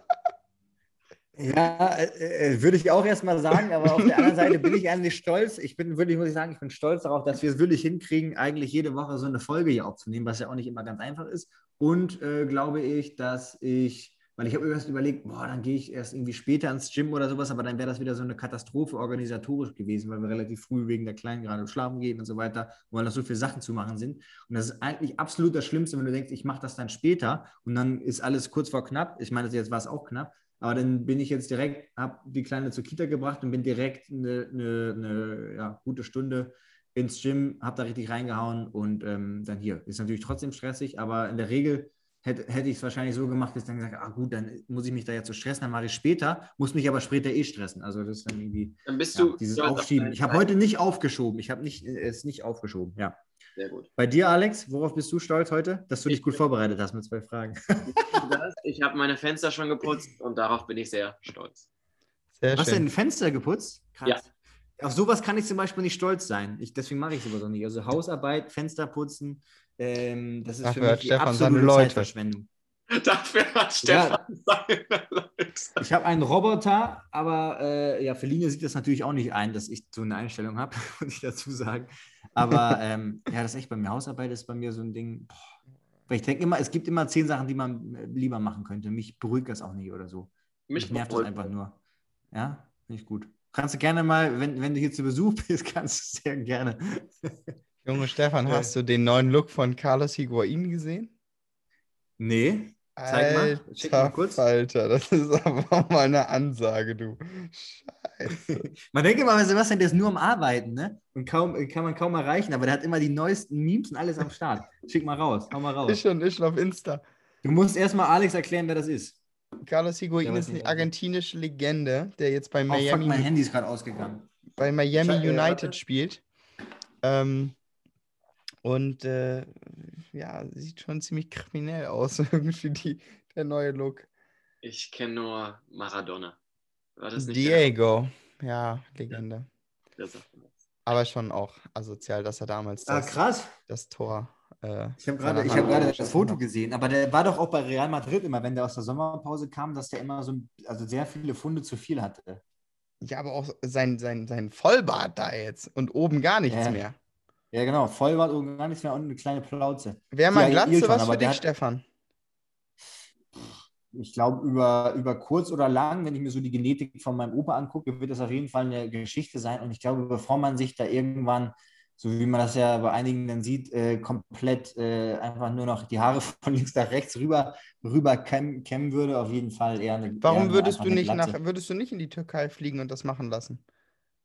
Ja, äh, äh, würde ich auch erstmal sagen, aber auf der anderen Seite bin ich eigentlich stolz. Ich bin wirklich, muss ich sagen, ich bin stolz darauf, dass wir es wirklich hinkriegen, eigentlich jede Woche so eine Folge hier aufzunehmen, was ja auch nicht immer ganz einfach ist. Und äh, glaube ich, dass ich, weil ich habe erst überlegt, boah, dann gehe ich erst irgendwie später ins Gym oder sowas, aber dann wäre das wieder so eine Katastrophe organisatorisch gewesen, weil wir relativ früh wegen der Kleinen gerade schlafen gehen und so weiter, weil noch so viele Sachen zu machen sind. Und das ist eigentlich absolut das Schlimmste, wenn du denkst, ich mache das dann später und dann ist alles kurz vor knapp. Ich meine, jetzt war es auch knapp. Aber dann bin ich jetzt direkt, habe die Kleine zur Kita gebracht und bin direkt eine, eine, eine ja, gute Stunde ins Gym, habe da richtig reingehauen und ähm, dann hier. Ist natürlich trotzdem stressig, aber in der Regel hätte, hätte ich es wahrscheinlich so gemacht, dass ich dann gesagt ah gut, dann muss ich mich da jetzt so stressen, dann mache ich später, muss mich aber später eh stressen. Also das ist dann irgendwie Dann bist ja, du. dieses Aufschieben. Ich habe heute nicht aufgeschoben. Ich habe nicht, äh, es nicht aufgeschoben, ja. Sehr gut. Bei dir, Alex, worauf bist du stolz heute? Dass du dich Ich gut bin- vorbereitet hast mit zwei Fragen. Ich habe meine Fenster schon geputzt und darauf bin ich sehr stolz. Sehr Hast du ein Fenster geputzt? Krass. Ja. Auf sowas kann ich zum Beispiel nicht stolz sein. Ich, deswegen mache ich sowas auch nicht. Also Hausarbeit, Fenster putzen, ähm, das ist Dafür für mich die Stefan seine absolute Leute. Zeitverschwendung. Dafür hat Stefan seine Leute. Ich habe einen Roboter, aber äh, ja, Feline sieht das natürlich auch nicht ein, dass ich so eine Einstellung habe, <laughs> muss ich dazu sagen. Aber <laughs> ähm, ja, das ist echt bei mir. Hausarbeit ist bei mir so ein Ding. Boah. Weil ich denke immer, es gibt immer zehn Sachen, die man äh, lieber machen könnte. Mich beruhigt das auch nicht oder so. Mich Mich nervt das einfach nur. Ja, finde ich gut. Kannst du gerne mal, wenn, wenn du hier zu Besuch <laughs> bist, kannst du sehr gerne. Junge Stefan, hast du den neuen Look von Carlos Higuain gesehen? Nee. Zeig mal, schick mal Alter kurz. Falter, das ist aber mal eine Ansage, du. Scheiße. <laughs> Man denkt immer, Sebastian, der ist nur am Arbeiten, ne? Und kaum, kann man kaum erreichen, aber der hat immer die neuesten Memes und alles am Start. Schick mal raus, hau mal Ist raus. schon, ist schon auf Insta. Du musst erstmal Alex erklären, wer das ist. Carlos Higuain ist eine argentinische Legende, der jetzt bei Oh, fuck, Miami, mein Handy ist gerade ausgegangen. bei Miami United spielt. Ähm, und äh, ja, sieht schon ziemlich kriminell aus, <laughs> irgendwie die, der neue Look. Ich kenne nur Maradona. War das nicht der- Diego, ja, Legende. der sagt mir was. Aber schon auch asozial, dass er damals Ah, das, krass. das Tor. Äh, Ich habe gerade hab das Foto gesehen, aber der war doch auch bei Real Madrid immer, wenn der aus der Sommerpause kam, dass der immer so also sehr viele Funde zu viel hatte. Ja, aber auch sein, sein, sein Vollbart da jetzt und oben gar nichts Ja. mehr. Ja, genau. Vollbart und gar nichts mehr und eine kleine Plauze. Wäre mal Ja, Glatze Ilton, was für dich, hat- Stefan? ich glaube, über, über kurz oder lang, wenn ich mir so die Genetik von meinem Opa angucke, wird das auf jeden Fall eine Geschichte sein. Und ich glaube, bevor man sich da irgendwann, so wie man das ja bei einigen dann sieht, äh, komplett äh, einfach nur noch die Haare <laughs> von links nach rechts rüber, rüber kämmen, kämmen würde, auf jeden Fall eher eine. eher Warum eine- würdest du nicht Glatze. nach, würdest du nicht in die Türkei fliegen und das machen lassen?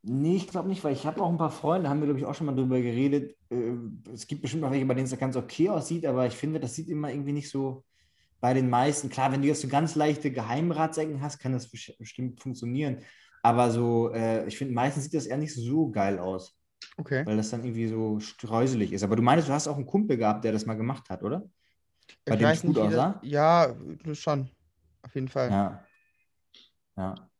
Nee, ich glaube nicht, weil ich habe auch ein paar Freunde, haben wir, glaube ich, auch schon mal drüber geredet. Äh, es gibt bestimmt auch welche, bei denen es ganz okay aussieht, aber ich finde, das sieht immer irgendwie nicht so bei den meisten. Klar, wenn du jetzt so ganz leichte Geheimratsecken hast, kann das best- bestimmt funktionieren. Aber so, äh, ich finde, meistens sieht das eher nicht so geil aus, Okay. weil das dann irgendwie so streuselig ist. Aber du meinst, du hast auch einen Kumpel gehabt, der das mal gemacht hat, oder? Bei Ich dem es gut aussah? Ja, schon. Auf jeden Fall. Ja. Ja.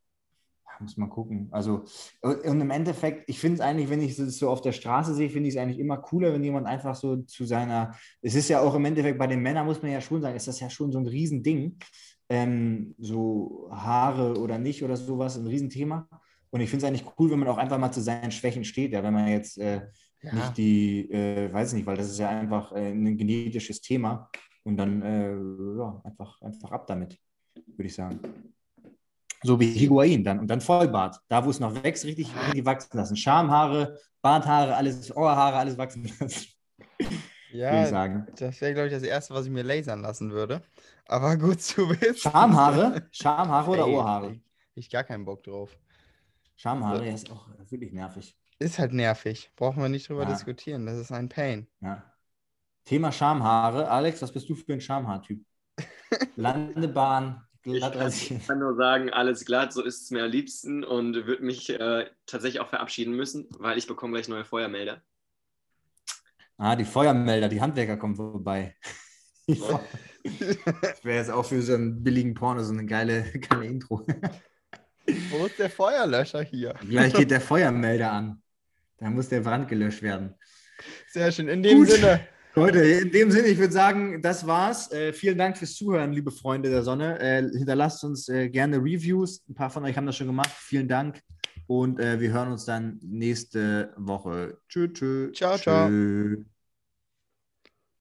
Muss man gucken. Also, und im Endeffekt, ich finde es eigentlich, wenn ich es so auf der Straße sehe, finde ich es eigentlich immer cooler, wenn jemand einfach so zu seiner. Es ist ja auch im Endeffekt bei den Männern, muss man ja schon sagen, ist das ja schon so ein Riesending. Ähm, so Haare oder nicht oder sowas, ein Riesenthema. Und ich finde es eigentlich cool, wenn man auch einfach mal zu seinen Schwächen steht. Ja, wenn man jetzt äh, Ja. nicht die, äh, weiß nicht, weil das ist ja einfach äh, ein genetisches Thema. Und dann äh, ja, einfach, einfach ab damit, würde ich sagen. So wie Higuain dann. Und dann Vollbart. Da, wo es noch wächst, richtig, richtig wachsen lassen. Schamhaare, Barthaare, alles, Ohrhaare, alles wachsen lassen, <laughs> würde ich Ja, sagen. das wäre, glaube ich, das Erste, was ich mir lasern lassen würde. Aber gut zu wissen. Schamhaare? <laughs> Schamhaare oder Ey, Ohrhaare? Ich gar keinen Bock drauf. Schamhaare, ja, ist auch wirklich nervig. Ist halt nervig. Brauchen wir nicht drüber Ja. diskutieren. Das ist ein Pain. Ja. Thema Schamhaare. Alex, was bist du für ein Schamhaartyp? <laughs> Landebahn, glatt rasiert. Ich kann nur sagen, alles glatt, so ist es mir am liebsten und würde mich äh, tatsächlich auch verabschieden müssen, weil ich bekomme gleich neue Feuermelder. Ah, die Feuermelder, die Handwerker kommen vorbei. <laughs> Das wäre jetzt auch für so einen billigen Porno so eine geile, <laughs> geile Intro. Wo ist der Feuerlöscher hier? Gleich geht <laughs> der Feuermelder an. Da muss der Brand gelöscht werden. Sehr schön. In dem Gut. Sinne. Leute, in dem Sinne, ich würde sagen, das war's. Äh, vielen Dank fürs Zuhören, liebe Freunde der Sonne. Äh, hinterlasst uns äh, gerne Reviews. Ein paar von euch haben das schon gemacht. Vielen Dank. Und äh, wir hören uns dann nächste Woche. Tschö, tschö. Ciao, ciao. tschö.